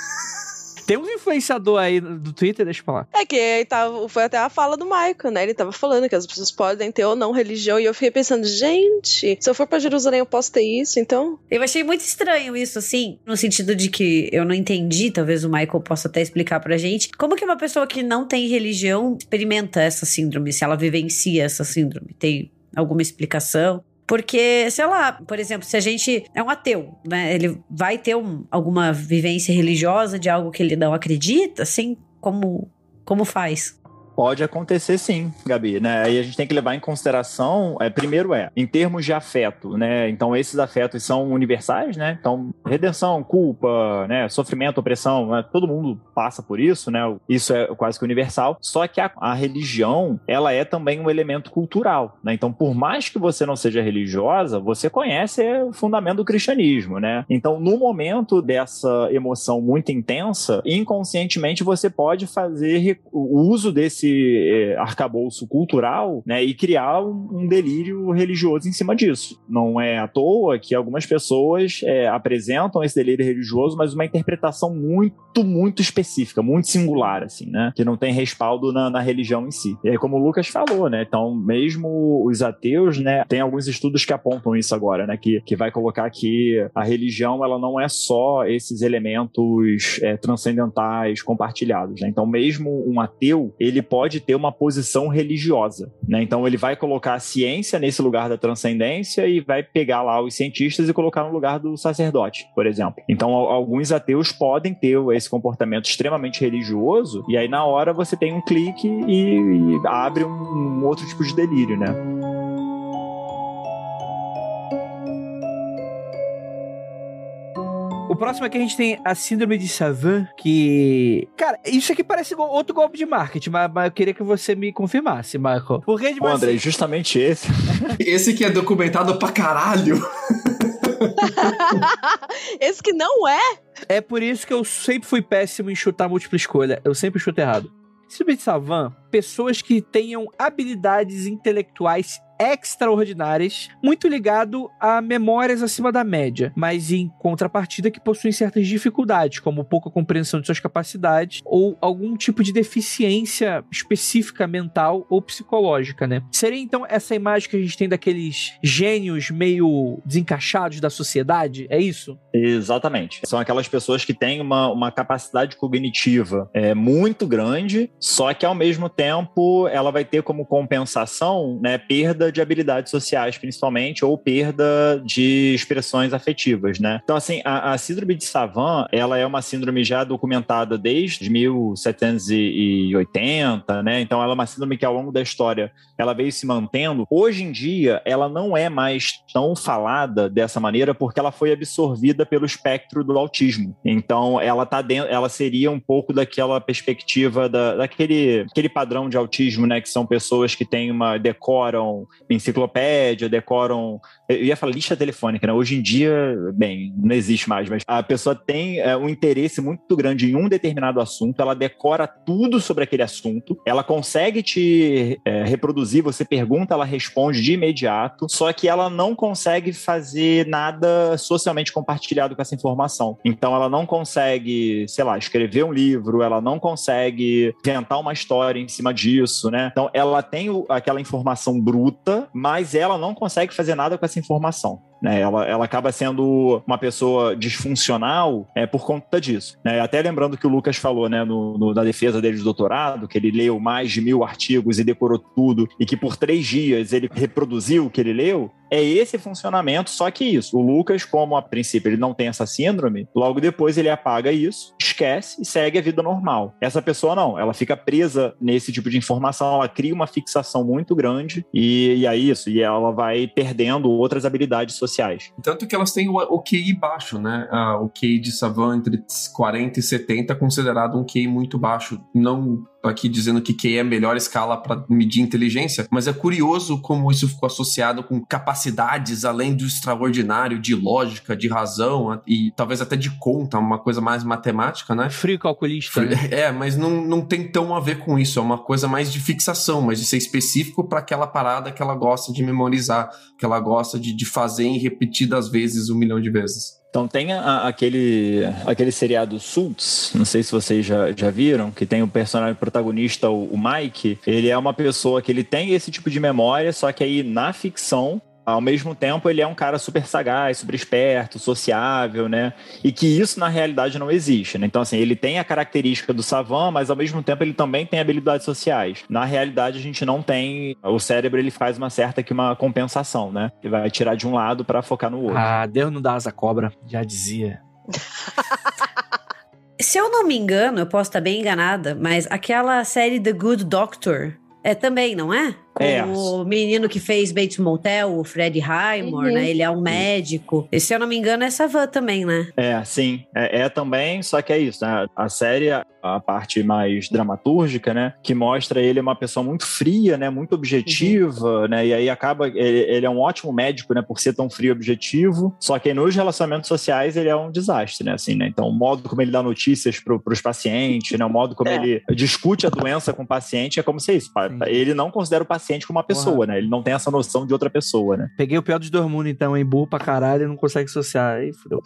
Tem um influenciador aí do Twitter, deixa eu falar. É que aí tava, foi até a fala do Michael, né? Ele tava falando que as pessoas podem ter ou não religião. E eu fiquei pensando, gente, se eu for pra Jerusalém eu posso ter isso, então. Eu achei muito estranho isso, assim, no sentido de que eu não entendi, talvez o Michael possa até explicar pra gente, como que uma pessoa que não tem religião experimenta essa síndrome, se ela vivencia essa síndrome. Tem alguma explicação? Porque, sei lá, por exemplo, se a gente é um ateu, né? Ele vai ter um, alguma vivência religiosa de algo que ele não acredita, assim, como, como faz? Pode acontecer sim, Gabi, né? Aí a gente tem que levar em consideração, é, primeiro é, em termos de afeto, né? Então esses afetos são universais, né? Então redenção, culpa, né? Sofrimento, opressão, né? todo mundo passa por isso, né? Isso é quase que universal. Só que a, a religião, ela é também um elemento cultural, né? Então por mais que você não seja religiosa, você conhece o fundamento do cristianismo, né? Então no momento dessa emoção muito intensa, inconscientemente você pode fazer o uso desse esse é, arcabouço cultural né, e criar um, um, delírio religioso em cima disso. Não é à toa que algumas pessoas é, apresentam esse delírio religioso, mas uma interpretação muito, muito específica, muito singular, assim, né? Que não tem respaldo na, na religião em si. E aí, como o Lucas falou, né? Então, mesmo os ateus, né? Tem alguns estudos que apontam isso agora, né? Que, que vai colocar que a religião, ela não é só esses elementos é, transcendentais compartilhados, né? Então, mesmo um ateu, ele pode pode ter uma posição religiosa, né? Então ele vai colocar a ciência nesse lugar da transcendência e vai pegar lá os cientistas e colocar no lugar do sacerdote, por exemplo. Então alguns ateus podem ter esse comportamento extremamente religioso e aí na hora você tem um clique e, e abre um, um outro tipo de delírio, né? O próximo aqui a gente tem a síndrome de Savant, que. Cara, isso aqui parece outro golpe de marketing, mas, mas eu queria que você me confirmasse, Marco. Porque de Pô, André, justamente esse. esse que é documentado pra caralho. esse que não é? É por isso que eu sempre fui péssimo em chutar múltipla escolha. Eu sempre chuto errado. Síndrome de Savant, pessoas que tenham habilidades intelectuais extraordinárias, muito ligado a memórias acima da média, mas em contrapartida que possuem certas dificuldades, como pouca compreensão de suas capacidades ou algum tipo de deficiência específica mental ou psicológica, né? Seria então essa imagem que a gente tem daqueles gênios meio desencaixados da sociedade? É isso? Exatamente. São aquelas pessoas que têm uma, uma capacidade cognitiva é, muito grande, só que ao mesmo tempo ela vai ter como compensação, né, perda perda de habilidades sociais, principalmente, ou perda de expressões afetivas, né? Então, assim, a, a síndrome de Savant, ela é uma síndrome já documentada desde 1780, né? Então, ela é uma síndrome que ao longo da história ela veio se mantendo. Hoje em dia, ela não é mais tão falada dessa maneira porque ela foi absorvida pelo espectro do autismo. Então, ela tá dentro, ela seria um pouco daquela perspectiva da, daquele aquele padrão de autismo, né? Que são pessoas que têm uma decoram enciclopédia, decoram. Eu ia falar lista telefônica, né? Hoje em dia, bem, não existe mais, mas a pessoa tem é, um interesse muito grande em um determinado assunto, ela decora tudo sobre aquele assunto, ela consegue te é, reproduzir, você pergunta, ela responde de imediato, só que ela não consegue fazer nada socialmente compartilhado com essa informação. Então ela não consegue, sei lá, escrever um livro, ela não consegue inventar uma história em cima disso, né? Então ela tem aquela informação bruta mas ela não consegue fazer nada com essa informação. Né? Ela, ela acaba sendo uma pessoa disfuncional é, por conta disso. Né? Até lembrando que o Lucas falou né, no, no, na defesa dele de doutorado, que ele leu mais de mil artigos e decorou tudo, e que por três dias ele reproduziu o que ele leu, é esse funcionamento, só que isso. O Lucas, como a princípio ele não tem essa síndrome, logo depois ele apaga isso, esquece e segue a vida normal. Essa pessoa não, ela fica presa nesse tipo de informação, ela cria uma fixação muito grande e, e é isso, e ela vai perdendo outras habilidades sociais. Tanto que elas têm o, o QI baixo, né? Ah, o QI de Savan entre 40 e 70 é considerado um QI muito baixo. Não aqui dizendo que QI é a melhor escala para medir inteligência, mas é curioso como isso ficou associado com capacidades além do extraordinário, de lógica, de razão e talvez até de conta, uma coisa mais matemática, né? Frio calculista. Frio, né? É, mas não, não tem tão a ver com isso, é uma coisa mais de fixação, mas de ser específico para aquela parada que ela gosta de memorizar, que ela gosta de, de fazer em repetidas vezes, um milhão de vezes. Então tem a, aquele, aquele seriado Suits, não sei se vocês já, já viram, que tem o personagem protagonista, o, o Mike. Ele é uma pessoa que ele tem esse tipo de memória, só que aí na ficção ao mesmo tempo ele é um cara super sagaz, super esperto, sociável, né? E que isso na realidade não existe, né? Então, assim, ele tem a característica do Savan, mas ao mesmo tempo ele também tem habilidades sociais. Na realidade, a gente não tem. O cérebro ele faz uma certa que uma compensação, né? Ele vai tirar de um lado para focar no outro. Ah, Deus não dá asa cobra, já dizia. Se eu não me engano, eu posso estar bem enganada, mas aquela série The Good Doctor é também, não é? Com É. o menino que fez Bates Motel, o Fred Highmore, Uhum. né? Ele é um médico. E se eu não me engano, é essa van também, né? É, sim. É, é também, só que é isso, né? A série, a parte mais dramatúrgica, né? Que mostra ele uma pessoa muito fria, né? Muito objetiva, né? E aí acaba. Ele, ele é um ótimo médico, né? Por ser tão frio e objetivo. Só que nos relacionamentos sociais ele é um desastre, né? Assim, né? Então, o modo como ele dá notícias pro, pros pacientes, né? O modo como É. ele discute a doença com o paciente é como se é isso. Sim. Ele não considera o paciente como uma pessoa, né? Ele não tem essa noção de outra pessoa, né? Peguei o pior dos dois mundos, então, hein? Burro pra caralho não consegue associar. Aí, fudeu.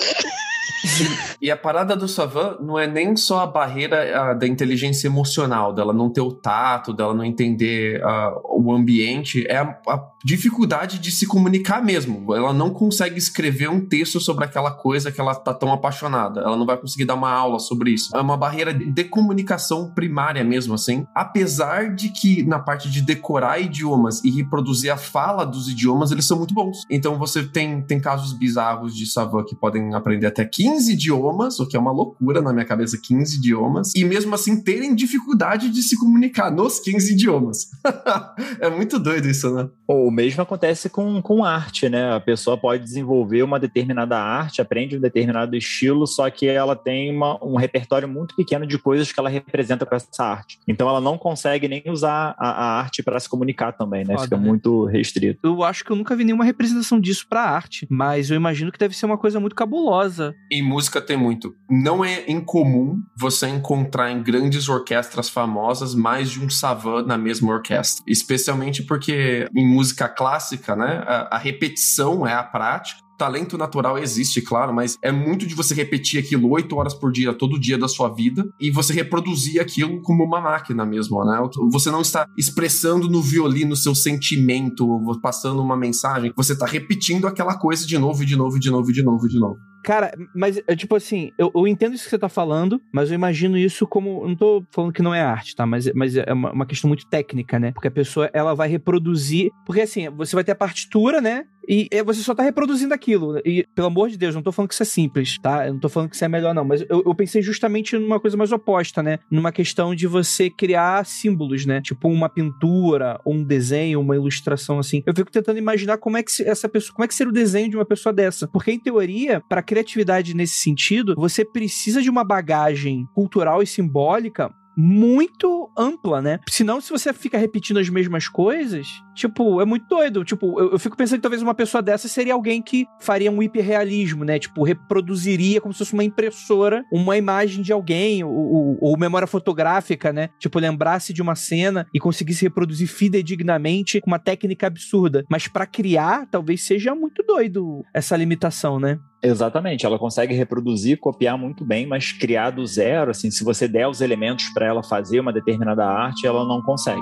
E a parada do Savan não é nem só a barreira ah, da inteligência emocional, dela não ter o tato, dela não entender ah, o ambiente, é a, a dificuldade de se comunicar mesmo. Ela não consegue escrever um texto sobre aquela coisa que ela tá tão apaixonada. Ela não vai conseguir dar uma aula sobre isso. É uma barreira de comunicação primária mesmo, assim. Apesar de que na parte de decorar idiomas e reproduzir a fala dos idiomas, eles são muito bons. Então você tem, tem casos bizarros de Savan que podem aprender até 15 idiomas, o que é uma loucura na minha cabeça, 15 idiomas, e mesmo assim terem dificuldade de se comunicar nos 15 idiomas. é muito doido isso, né? O mesmo acontece com, com arte, né? A pessoa pode desenvolver uma determinada arte, aprende um determinado estilo, só que ela tem uma- um repertório muito pequeno de coisas que ela representa com essa arte. Então ela não consegue nem usar a, a arte para se comunicar também, né? Foda, Fica né? muito restrito. Eu acho que eu nunca vi nenhuma representação disso pra arte, mas eu imagino que deve ser uma coisa muito cabulosa. Em música tem muito. Não é incomum você encontrar em grandes orquestras famosas mais de um savan na mesma orquestra. Especialmente porque em música clássica, né, a, a repetição é a prática. Talento natural existe, claro, mas é muito de você repetir aquilo oito horas por dia, todo dia da sua vida, e você reproduzir aquilo como uma máquina mesmo, né? Você não está expressando no violino seu sentimento, passando uma mensagem, você está repetindo aquela coisa de novo, de novo, de novo, de novo, de novo. Cara, mas é tipo assim, eu, eu entendo isso que você tá falando, mas eu imagino isso como. Não tô falando que não é arte, tá? Mas, mas é uma, uma questão muito técnica, né? Porque a pessoa ela vai reproduzir. Porque assim, você vai ter a partitura, né? E é, você só tá reproduzindo aquilo. E, pelo amor de Deus, não tô falando que isso é simples, tá? Eu não tô falando que isso é melhor, não. Mas eu, eu pensei justamente numa coisa mais oposta, né? Numa questão de você criar símbolos, né? Tipo uma pintura, um desenho, uma ilustração assim. Eu fico tentando imaginar como é que essa pessoa. Como é que seria o desenho de uma pessoa dessa? Porque, em teoria, para criatividade nesse sentido, você precisa de uma bagagem cultural e simbólica muito ampla, né? Senão, se você fica repetindo as mesmas coisas, tipo, é muito doido. Tipo, eu, eu fico pensando que talvez uma pessoa dessa seria alguém que faria um hiperrealismo, né? Tipo, reproduziria como se fosse uma impressora uma imagem de alguém, ou, ou- ou memória fotográfica, né? Tipo, lembrasse de uma cena e conseguisse reproduzir fidedignamente com uma técnica absurda. Mas pra criar, talvez seja muito doido essa limitação, né? Exatamente, ela consegue reproduzir, copiar muito bem, mas criar do zero, assim, se você der os elementos para ela fazer uma determinada arte, ela não consegue.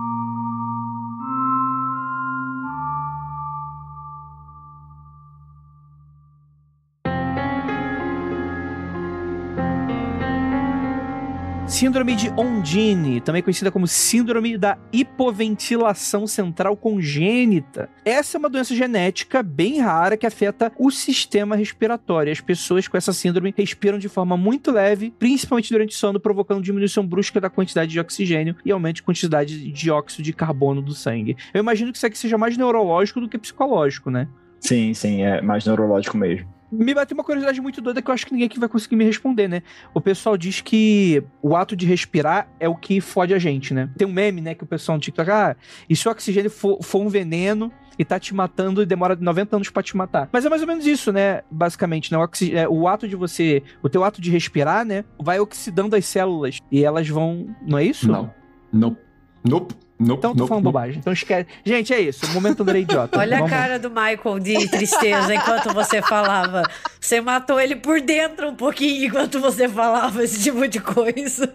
Síndrome de Ondine, também conhecida como Síndrome da Hipoventilação Central Congênita. Essa é uma doença genética bem rara que afeta o sistema respiratório. As pessoas com essa síndrome respiram de forma muito leve, principalmente durante o sono, provocando diminuição brusca da quantidade de oxigênio e aumento de quantidade de dióxido de carbono do sangue. Eu imagino que isso aqui seja mais neurológico do que psicológico, né? Sim, sim, é mais neurológico mesmo. Me bateu uma curiosidade muito doida que eu acho que ninguém aqui vai conseguir me responder, né? O pessoal diz que o ato de respirar é o que fode a gente, né? Tem um meme, né, que o pessoal no TikTok, ah, e se o oxigênio for, for um veneno e tá te matando e demora 90 anos pra te matar. Mas é mais ou menos isso, né? Basicamente, né? O, oxi- é, o ato de você, o teu ato de respirar, né, vai oxidando as células e elas vão, não é isso? Não. Não. Nope. Nope, Então eu tô nope, falando nope. bobagem. Então esquece. Gente, é isso. O momento André Idiota. Olha a Vamos- cara do Michael de tristeza enquanto você falava. Você matou ele por dentro um pouquinho enquanto você falava esse tipo de coisa.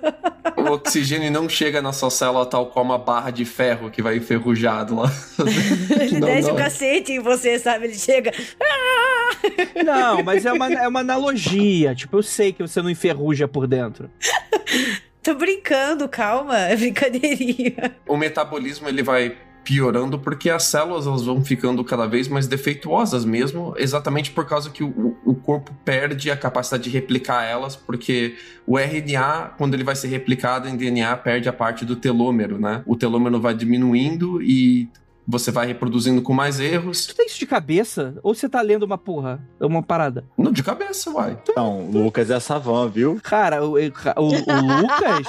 O oxigênio não chega na sua célula tal como a barra de ferro que vai enferrujado lá. Ele Não, desce não. o cacete em você, sabe? Ele chega. Não, mas é uma, é uma analogia. Tipo, eu sei que você não enferruja por dentro. Tô brincando, calma. É brincadeirinha. o metabolismo ele vai piorando porque as células elas vão ficando cada vez mais defeituosas mesmo, exatamente por causa que o, o corpo perde a capacidade de replicar elas, porque o RNA, quando ele vai ser replicado em DNA, perde a parte do telômero, né? O telômero vai diminuindo e você vai reproduzindo com mais erros. Tu tem isso de cabeça? Ou você tá lendo uma porra? Uma parada? Não, de cabeça, uai. Então, Lucas é savan, viu? Cara, o, o- o Lucas.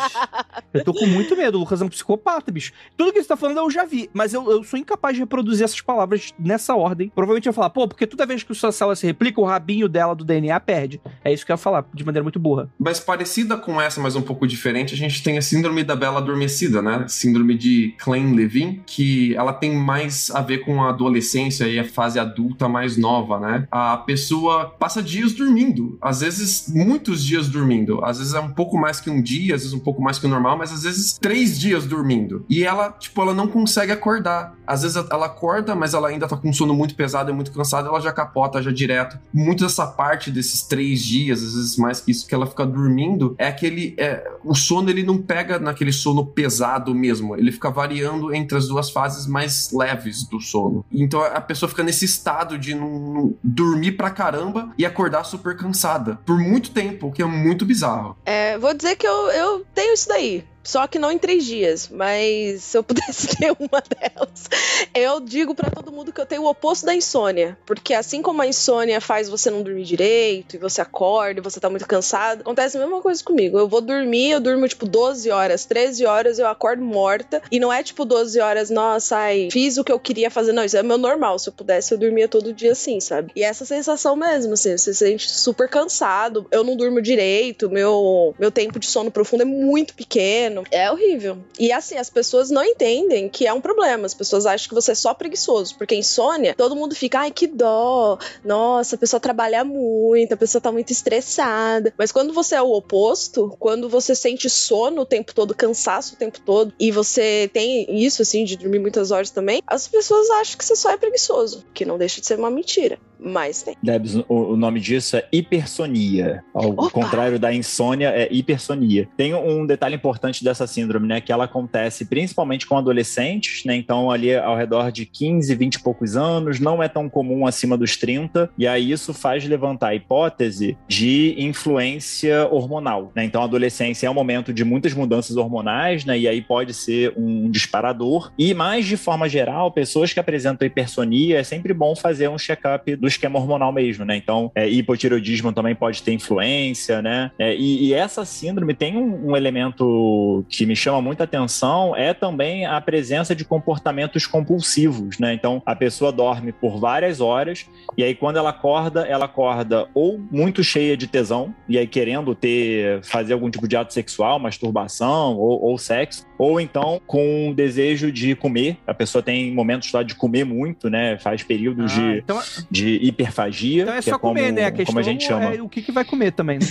Eu tô com muito medo. O Lucas é um psicopata, bicho. Tudo que você tá falando eu já vi, mas eu, eu sou incapaz de reproduzir essas palavras nessa ordem. Provavelmente eu ia falar, pô, porque toda vez que sua célula se replica, o rabinho dela do DNA perde. É isso que eu ia falar, de maneira muito burra. Mas parecida com essa, mas um pouco diferente, a gente tem a síndrome da bela adormecida, né? Síndrome de Klein-Levin, que ela tem mais a ver com a adolescência e a fase adulta mais nova, né? A pessoa passa dias dormindo, às vezes muitos dias dormindo, às vezes é um pouco mais que um dia, às vezes um pouco mais que o normal, mas às vezes três dias dormindo. E ela, tipo, ela não consegue acordar. Às vezes ela acorda, mas ela ainda tá com sono muito pesado e muito cansada, ela já capota já direto. Muito dessa parte desses três dias, às vezes mais que isso, que ela fica dormindo, é aquele. é, o sono ele não pega naquele sono pesado mesmo, ele fica variando entre as duas fases mais leves do sono. Então a pessoa fica nesse estado de não, não- dormir pra caramba e acordar super cansada por muito tempo, o que é muito bizarro. É, vou dizer que eu, eu tenho isso daí. Só que não em três dias, mas se eu pudesse ter uma delas, eu digo pra todo mundo que eu tenho o oposto da insônia. Porque assim como a insônia faz você não dormir direito, e você acorda, e você tá muito cansado, acontece a mesma coisa comigo. Eu vou dormir, eu durmo tipo 12 horas, 13 horas, eu acordo morta. E não é tipo 12 horas, nossa, ai, fiz o que eu queria fazer. Não, isso é meu normal. Se eu pudesse, eu dormia todo dia assim, sabe? E essa sensação mesmo, assim, você se sente super cansado. Eu não durmo direito, meu, meu tempo de sono profundo é muito pequeno. É horrível. E assim, as pessoas não entendem que é um problema. As pessoas acham que você é só preguiçoso. Porque insônia, todo mundo fica, ai, que dó. Nossa, a pessoa trabalha muito, a pessoa tá muito estressada. Mas quando você é o oposto, quando você sente sono o tempo todo, cansaço o tempo todo, e você tem isso, assim, de dormir muitas horas também, as pessoas acham que você só é preguiçoso. Que não deixa de ser uma mentira. Mas tem. Debs, o, o nome disso é hipersonia. Ao Opa! contrário da insônia, é hipersonia. Tem um detalhe importante dessa síndrome, né? Que ela acontece principalmente com adolescentes, né? Então, ali ao redor de 15, 20 e poucos anos, não é tão comum acima dos 30. E aí isso faz levantar a hipótese de influência hormonal, né? Então, a adolescência é um momento de muitas mudanças hormonais, né? E aí pode ser um disparador. E mais de forma geral, pessoas que apresentam hipersonia, é sempre bom fazer um check-up do esquema hormonal mesmo, né? Então, é, hipotireoidismo também pode ter influência, né? É, e, e essa síndrome tem um, um elemento que me chama muita atenção, é também a presença de comportamentos compulsivos, né? Então, a pessoa dorme por várias horas e aí quando ela acorda, ela acorda ou muito cheia de tesão e aí querendo ter fazer algum tipo de ato sexual, masturbação ou, ou sexo, ou então com o desejo de comer. A pessoa tem momentos lá de comer muito, né? Faz períodos Ah, de, então, de hiperfagia, então é que só é como, comer, né? A questão como a gente chama. é o que, que vai comer também. Né?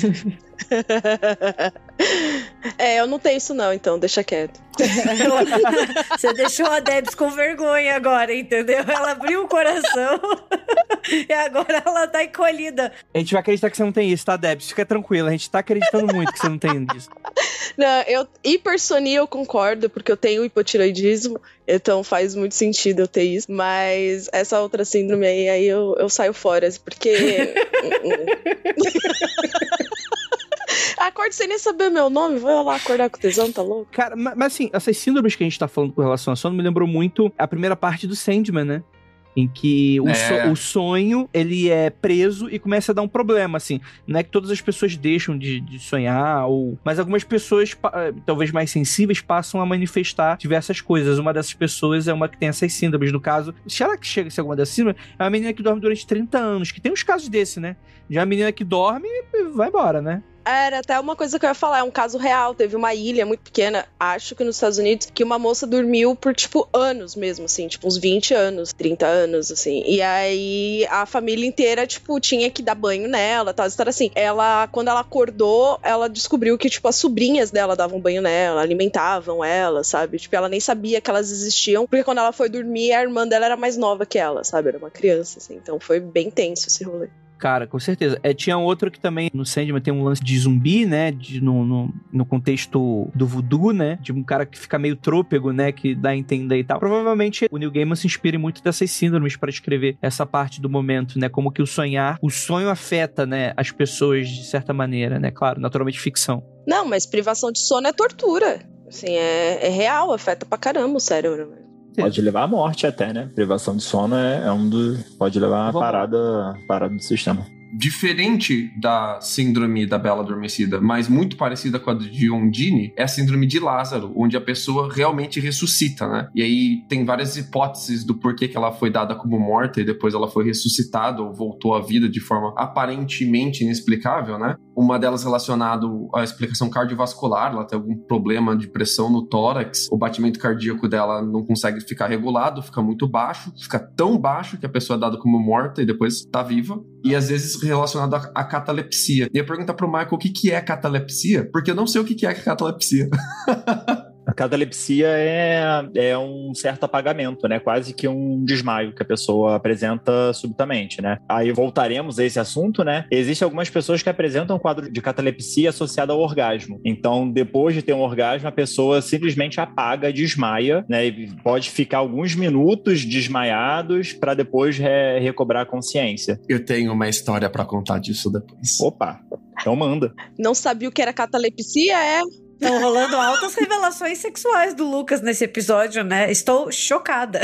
é, eu não tenho isso não, então deixa quieto. Você deixou a Debs com vergonha agora, entendeu? Ela abriu o coração e agora ela tá encolhida. A gente vai acreditar que você não tem isso, tá, Debs? Fica tranquila, a gente tá acreditando muito que você não tem isso. Não, eu, hipersonia eu concordo, porque eu tenho hipotiroidismo, então faz muito sentido eu ter isso. Mas essa outra síndrome aí, aí eu, eu saio fora, porque. Acordo sem nem saber meu nome, vou lá acordar com tesão, tá louco? Cara, ma- mas assim, essas síndromes que a gente tá falando com relação a sono me lembrou muito a primeira parte do Sandman, né? Em que o, É. so- o sonho, ele é preso e começa a dar um problema, assim. Não é que todas as pessoas deixam de, de sonhar, ou... Mas algumas pessoas, eh, talvez mais sensíveis, passam a manifestar diversas coisas. Uma dessas pessoas é uma que tem essas síndromes. No caso, se ela que chega a ser alguma dessas síndromes, é uma menina que dorme durante 30 anos. Que tem uns casos desse, né? De uma menina que dorme e vai embora, né? Era até uma coisa que eu ia falar, é um caso real. Teve uma ilha muito pequena, acho que nos Estados Unidos, que uma moça dormiu por, tipo, anos mesmo, assim, tipo, uns 20 anos, 30 anos, assim. E aí a família inteira, tipo, tinha que dar banho nela, tal, história assim. Ela, quando ela acordou, ela descobriu que, tipo, as sobrinhas dela davam banho nela, alimentavam ela, sabe? Tipo, ela nem sabia que elas existiam, porque quando ela foi dormir, a irmã dela era mais nova que ela, sabe? Era uma criança, assim. Então foi bem tenso esse rolê. Cara, com certeza. É, tinha outro que também no Sandman tem um lance de zumbi, né? De, no, no, no, contexto do voodoo, né? De um cara que fica meio trôpego, né? Que dá a entender e tal. Provavelmente o Neil Gaiman se inspira muito dessas síndromes para escrever essa parte do momento, né? Como que o sonhar, o sonho afeta, né? As pessoas de certa maneira, né? Claro, naturalmente ficção. Não, mas privação de sono é tortura. Assim, é, é real, afeta pra caramba o cérebro. Pode levar à morte até, né? Privação de sono é, é um dos. Pode levar a parada, parada do sistema diferente da síndrome da Bela Adormecida, mas muito parecida com a de Ondine, é a síndrome de Lázaro, onde a pessoa realmente ressuscita, né? E aí tem várias hipóteses do porquê que ela foi dada como morta e depois ela foi ressuscitada ou voltou à vida de forma aparentemente inexplicável, né? Uma delas relacionada à explicação cardiovascular, ela tem algum problema de pressão no tórax, o batimento cardíaco dela não consegue ficar regulado, fica muito baixo, fica tão baixo que a pessoa é dada como morta e depois tá viva. E às vezes relacionado à, catalepsia. E eu perguntar pro Michael o que, que é catalepsia, porque eu não sei o que, que é catalepsia. A catalepsia é, é um certo apagamento, né? Quase que um desmaio que a pessoa apresenta subitamente, né? Aí voltaremos a esse assunto, né? Existem algumas pessoas que apresentam um quadro de catalepsia associado ao orgasmo. Então, depois de ter um orgasmo, a pessoa simplesmente apaga, desmaia, né? E pode ficar alguns minutos desmaiados para depois re recobrar a consciência. Eu tenho uma história para contar disso depois. Opa, então manda. Não sabia o que era catalepsia, é? Estão rolando altas revelações sexuais do Lucas nesse episódio, né? Estou chocada.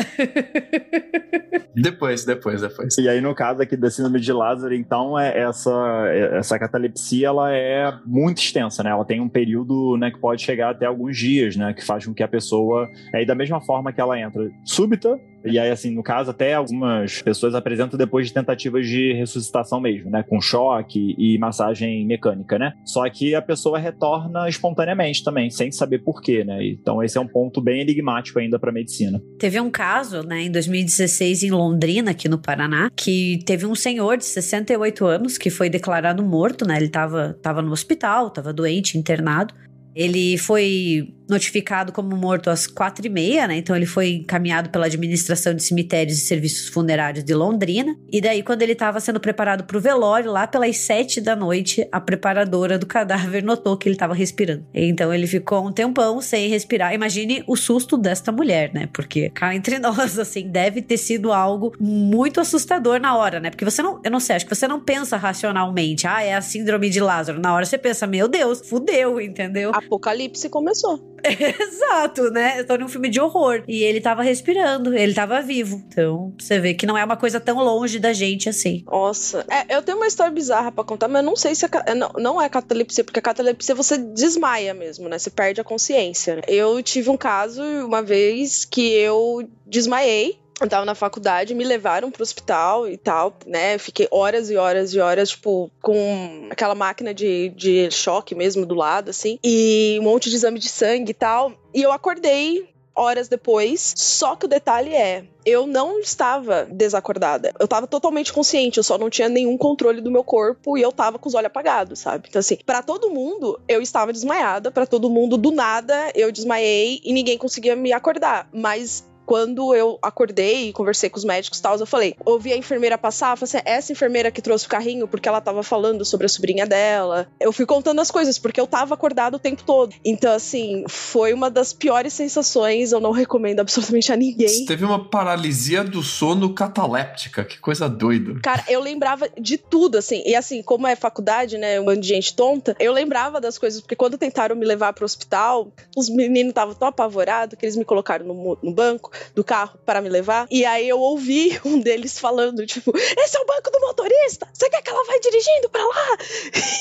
Depois, depois, depois. E aí, no caso aqui da síndrome de Lázaro, então, é essa, essa catalepsia, ela é muito extensa, né? Ela tem um período, né, que pode chegar até alguns dias, né? Que faz com que a pessoa... Aí, da mesma forma que ela entra súbita, e aí, assim, no caso, até algumas pessoas apresentam depois de tentativas de ressuscitação mesmo, né? Com choque e massagem mecânica, né? Só que a pessoa retorna espontaneamente também, sem saber porquê, né? Então, esse é um ponto bem enigmático ainda para medicina. Teve um caso, né, em 2016, em Londrina, aqui no Paraná, que teve um senhor de 68 anos que foi declarado morto, né? Ele tava, tava no hospital, tava doente, internado. Ele foi notificado como morto às quatro e meia, né? Então ele foi encaminhado pela administração de cemitérios e serviços funerários de Londrina. E daí, quando ele estava sendo preparado para o velório, lá pelas sete da noite, a preparadora do cadáver notou que ele estava respirando. Então ele ficou um tempão sem respirar. Imagine o susto desta mulher, né? Porque cá entre nós, assim, deve ter sido algo muito assustador na hora, né? Porque você não, eu não sei, acho que você não pensa racionalmente, ah, é a síndrome de Lázaro. Na hora você pensa, meu Deus, fudeu, entendeu? Apocalipse começou. Exato, né? Eu tô num filme de horror. E ele tava respirando, ele tava vivo. Então, você vê que não é uma coisa tão longe da gente assim. Nossa. É, eu tenho uma história bizarra pra contar, mas eu não sei se é, não, não é catalepsia, porque a catalepsia você desmaia mesmo, né? Você perde a consciência. Eu tive um caso uma vez que eu desmaiei eu tava na faculdade, me levaram pro hospital e tal, né? Fiquei horas e horas e horas, tipo, com aquela máquina de, de choque mesmo do lado, assim, e um monte de exame de sangue e tal. E eu acordei horas depois. Só que o detalhe é, eu não estava desacordada. Eu estava totalmente consciente, eu só não tinha nenhum controle do meu corpo e eu estava com os olhos apagados, sabe? Então assim, para todo mundo eu estava desmaiada, para todo mundo do nada eu desmaiei e ninguém conseguia me acordar, mas quando eu acordei e conversei com os médicos e tal, eu falei, ouvi a enfermeira passar, falei assim, essa enfermeira que trouxe o carrinho porque ela tava falando sobre a sobrinha dela. Eu fui contando as coisas porque eu tava acordado o tempo todo. Então, assim, foi uma das piores sensações, eu não recomendo absolutamente a ninguém. Você teve uma paralisia do sono cataléptica, que coisa doida. Cara, eu lembrava de tudo, assim, e assim, como é faculdade, né, um gente tonta, eu lembrava das coisas, porque quando tentaram me levar pro hospital, os meninos estavam tão apavorados que eles me colocaram no, no banco do carro para me levar. E aí eu ouvi um deles falando, tipo, esse é o banco do motorista! Você quer que ela vai dirigindo pra lá?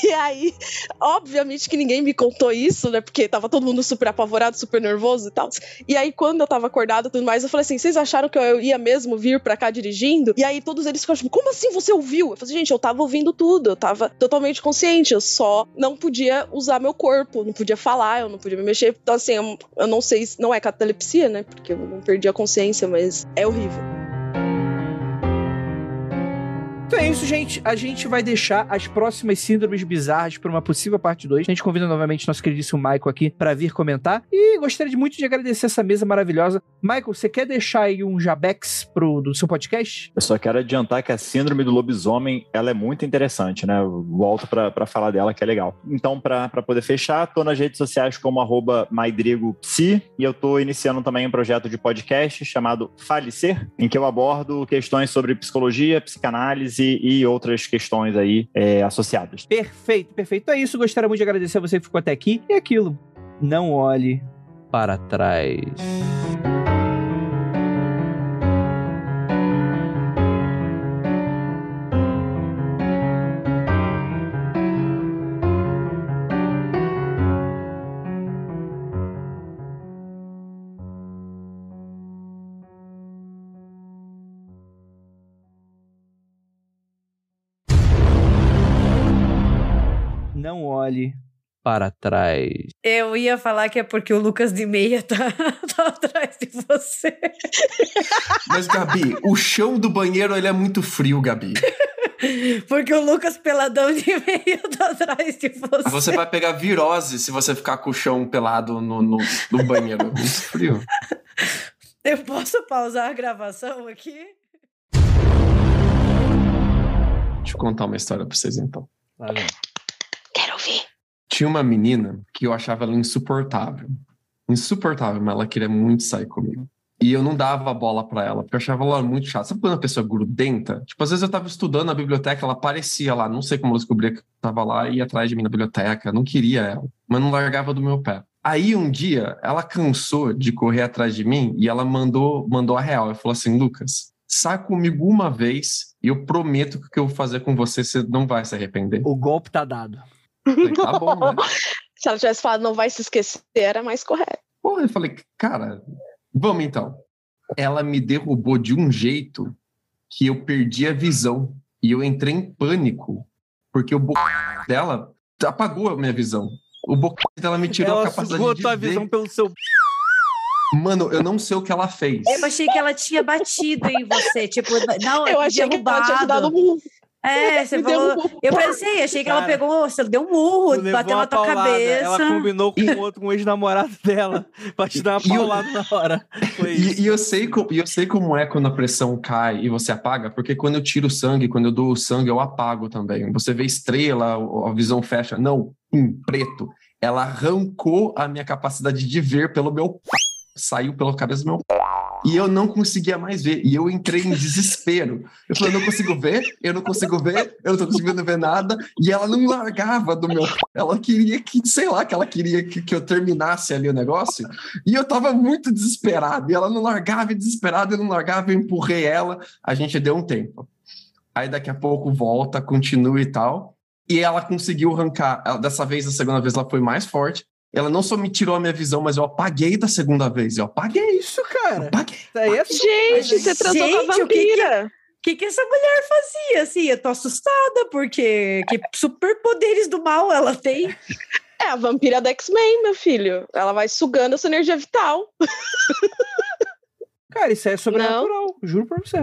E aí, obviamente que ninguém me contou isso, né? Porque tava todo mundo super apavorado, super nervoso e tal. E aí, quando eu tava acordada e tudo mais, eu falei assim: vocês acharam que eu ia mesmo vir pra cá dirigindo? E aí todos eles ficaram tipo, como assim você ouviu? Eu falei, gente, eu tava ouvindo tudo, eu tava totalmente consciente, eu só não podia usar meu corpo, não podia falar, eu não podia me mexer. Então, assim, eu, eu não sei se não é catalepsia, né? Porque eu não perdi a consciência, mas é horrível. Então é isso, gente. A gente vai deixar as próximas síndromes bizarras para uma possível parte 2. A gente convida novamente nosso queridíssimo Michael aqui para vir comentar. E gostaria de muito de agradecer essa mesa maravilhosa. Michael, você quer deixar aí um jabex pro, do seu podcast? Eu só quero adiantar que a síndrome do lobisomem, ela é muito interessante, né? Eu volto para falar dela, que é legal. Então, para poder fechar, tô nas redes sociais como arroba maidrigopsi e eu tô iniciando também um projeto de podcast chamado Falecer, em que eu abordo questões sobre psicologia, psicanálise e outras questões aí é, associadas. Perfeito, perfeito. Então é isso. Gostaria muito de agradecer a você que ficou até aqui. E aquilo, não olhe para trás. Olhe para trás. Eu ia falar que é porque o Lucas de meia tá, tá atrás de você. Mas, Gabi, o chão do banheiro ele é muito frio, Gabi. Porque o Lucas peladão de meia tá atrás de você. Você vai pegar virose se você ficar com o chão pelado no, no, no banheiro. Muito frio. Eu posso pausar a gravação aqui? Deixa eu contar uma história pra vocês então. Ouvir. Tinha uma menina que eu achava ela insuportável. Insuportável, mas ela queria muito sair comigo. E eu não dava bola pra ela, porque eu achava ela muito chata. Sabe quando a pessoa é grudenta? Tipo, às vezes eu tava estudando na biblioteca, ela aparecia lá, não sei como eu descobria que eu tava lá e ia atrás de mim na biblioteca, não queria ela, mas não largava do meu pé. Aí um dia ela cansou de correr atrás de mim e ela mandou, mandou a real. Ela falou assim: Lucas, sai comigo uma vez e eu prometo que o que eu vou fazer com você, você não vai se arrepender. O golpe tá dado. Falei, tá bom, né? Se ela tivesse falado não vai se esquecer, era mais correto. Porra, eu falei, cara, vamos então. Ela me derrubou de um jeito que eu perdi a visão. E eu entrei em pânico, porque o bo... dela apagou a minha visão. O boca dela me tirou a Ela capacidade a de tua ver. visão pelo seu... Mano, eu não sei o que ela fez. Eu achei que ela tinha batido em você, tipo, não, eu achei que ela tinha te dado um derrubado. murro. É, você Me falou. Eu pensei, achei que ela Cara, pegou, você deu um murro, bateu na tua paulada. cabeça. Ela combinou com outro, com o ex-namorado dela, pra te dar uma paulada na hora. Foi isso. E, e eu sei co- e eu sei como é quando a pressão cai e você apaga, porque quando eu tiro o sangue, quando eu dou o sangue, eu apago também. Você vê estrela, a visão fecha. Não, em preto. Ela arrancou a minha capacidade de ver pelo meu saiu pela cabeça do meu e eu não conseguia mais ver. E eu entrei em desespero. Eu falei, eu não consigo ver, eu não consigo ver, eu não tô conseguindo ver nada. E ela não largava do meu. Ela queria que, sei lá, que ela queria que, que eu terminasse ali o negócio. E eu tava muito desesperado. E ela não largava, desesperada, eu não largava, eu empurrei ela. A gente deu um tempo. Aí daqui a pouco volta, continua e tal. E ela conseguiu arrancar. Ela- dessa vez, a segunda vez, ela foi mais forte. Ela não só me tirou a minha visão, mas eu apaguei da segunda vez. Eu apaguei. Isso, cara. Apaguei. É Gente, você transou com a o que que- vampira. O que, que essa mulher fazia? Assim, eu tô assustada, porque que superpoderes do mal ela tem. É a vampira da X-Men, meu filho. Ela vai sugando a sua energia vital. Cara, isso é sobrenatural. Juro pra você.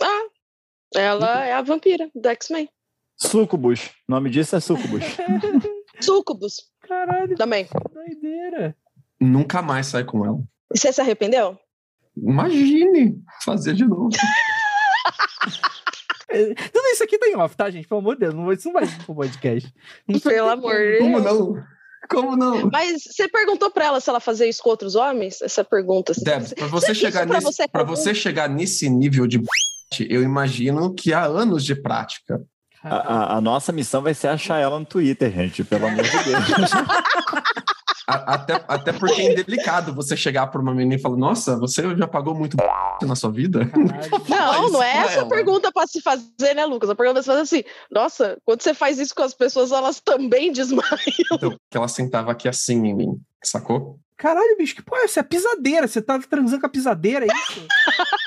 Ah, ela é a vampira da X-Men. Sucubus. O nome disso é Sucubus. Sucubus Caralho, também. que doideira. Nunca mais sai com ela. E você se arrependeu? Imagine fazer de novo. É, Tudo isso aqui tá em off, tá, gente? Pelo amor de Deus, não, vou- isso não vai pro podcast. Não sei Pelo amor de Como Deus. não? Como não? Mas você perguntou pra ela se ela fazia isso com outros homens? Essa pergunta. assim. Deb, para você, Isso chegar pra nesse, você é pra você chegar nesse nível de eu imagino que há anos de prática. A, a- a nossa missão vai ser achar ela no Twitter, gente, pelo amor de Deus. A- até, até porque é indelicado você chegar pra uma menina e falar: Nossa, você já pagou muito na sua vida? Não, isso não é essa a ela. pergunta pra se fazer, né, Lucas? A pergunta é se fazer assim: nossa, quando você faz isso com as pessoas, elas também desmaiam. Então, que ela sentava aqui assim em mim, sacou? Caralho, bicho, que porra é essa? É pisadeira. Você tá transando com a pisadeira, é isso?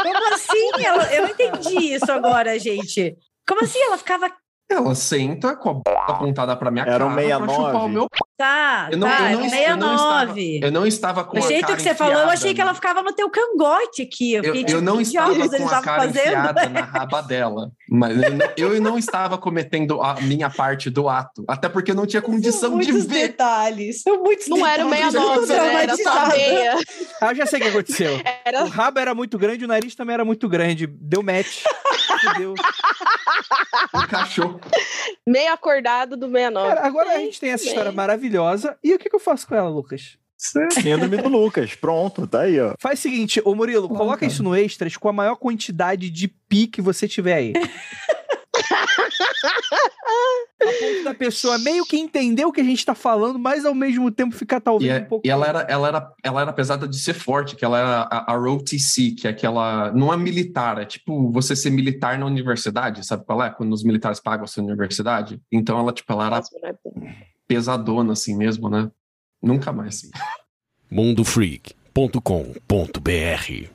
Como assim? Eu não entendi isso agora, gente. Como assim? Ela ficava. Ela senta com a b apontada pra minha Era um cara pra 69. chupar o meu Tá, Eu não- tá, eu não- era eu não estava- 69. Eu não estava com Do a jeito que você falou, eu achei que ela ficava no teu cangote aqui. Eu, Eu, fiquei, eu tipo, não estava com a cara fazendo? enfiada na raba dela. Mas eu não, eu não estava cometendo a minha parte do ato. Até porque eu não tinha condição São de muitos ver. detalhes. São muitos Não era o detalhes. 69, Eu tô né? Era só meia. Ah, eu já sei o que aconteceu. Era O rabo era muito grande, o nariz também era muito grande. Deu match. Fudeu. Encaixou. meia acordado do 69. Cara, agora a gente tem essa história maravilhosa. E o que, que eu faço com ela, Lucas? Síndrome do Lucas. Pronto, tá aí, ó. Faz o seguinte, ô Murilo, Claro, coloca cara. isso no extras com a maior quantidade de pi que você tiver aí. a ponto da pessoa meio que entender o que a gente tá falando, mas ao mesmo tempo ficar E, talvez é- um pouco. e ela, era, ela, era, ela era pesada de ser forte, que ela era a, a ROTC, que é aquela. Não é militar, é tipo você ser militar na universidade, sabe qual é? Quando os militares pagam a sua universidade. Então ela, tipo, ela era né? pesadona assim mesmo, né? Nunca mais. mundofreak.com.br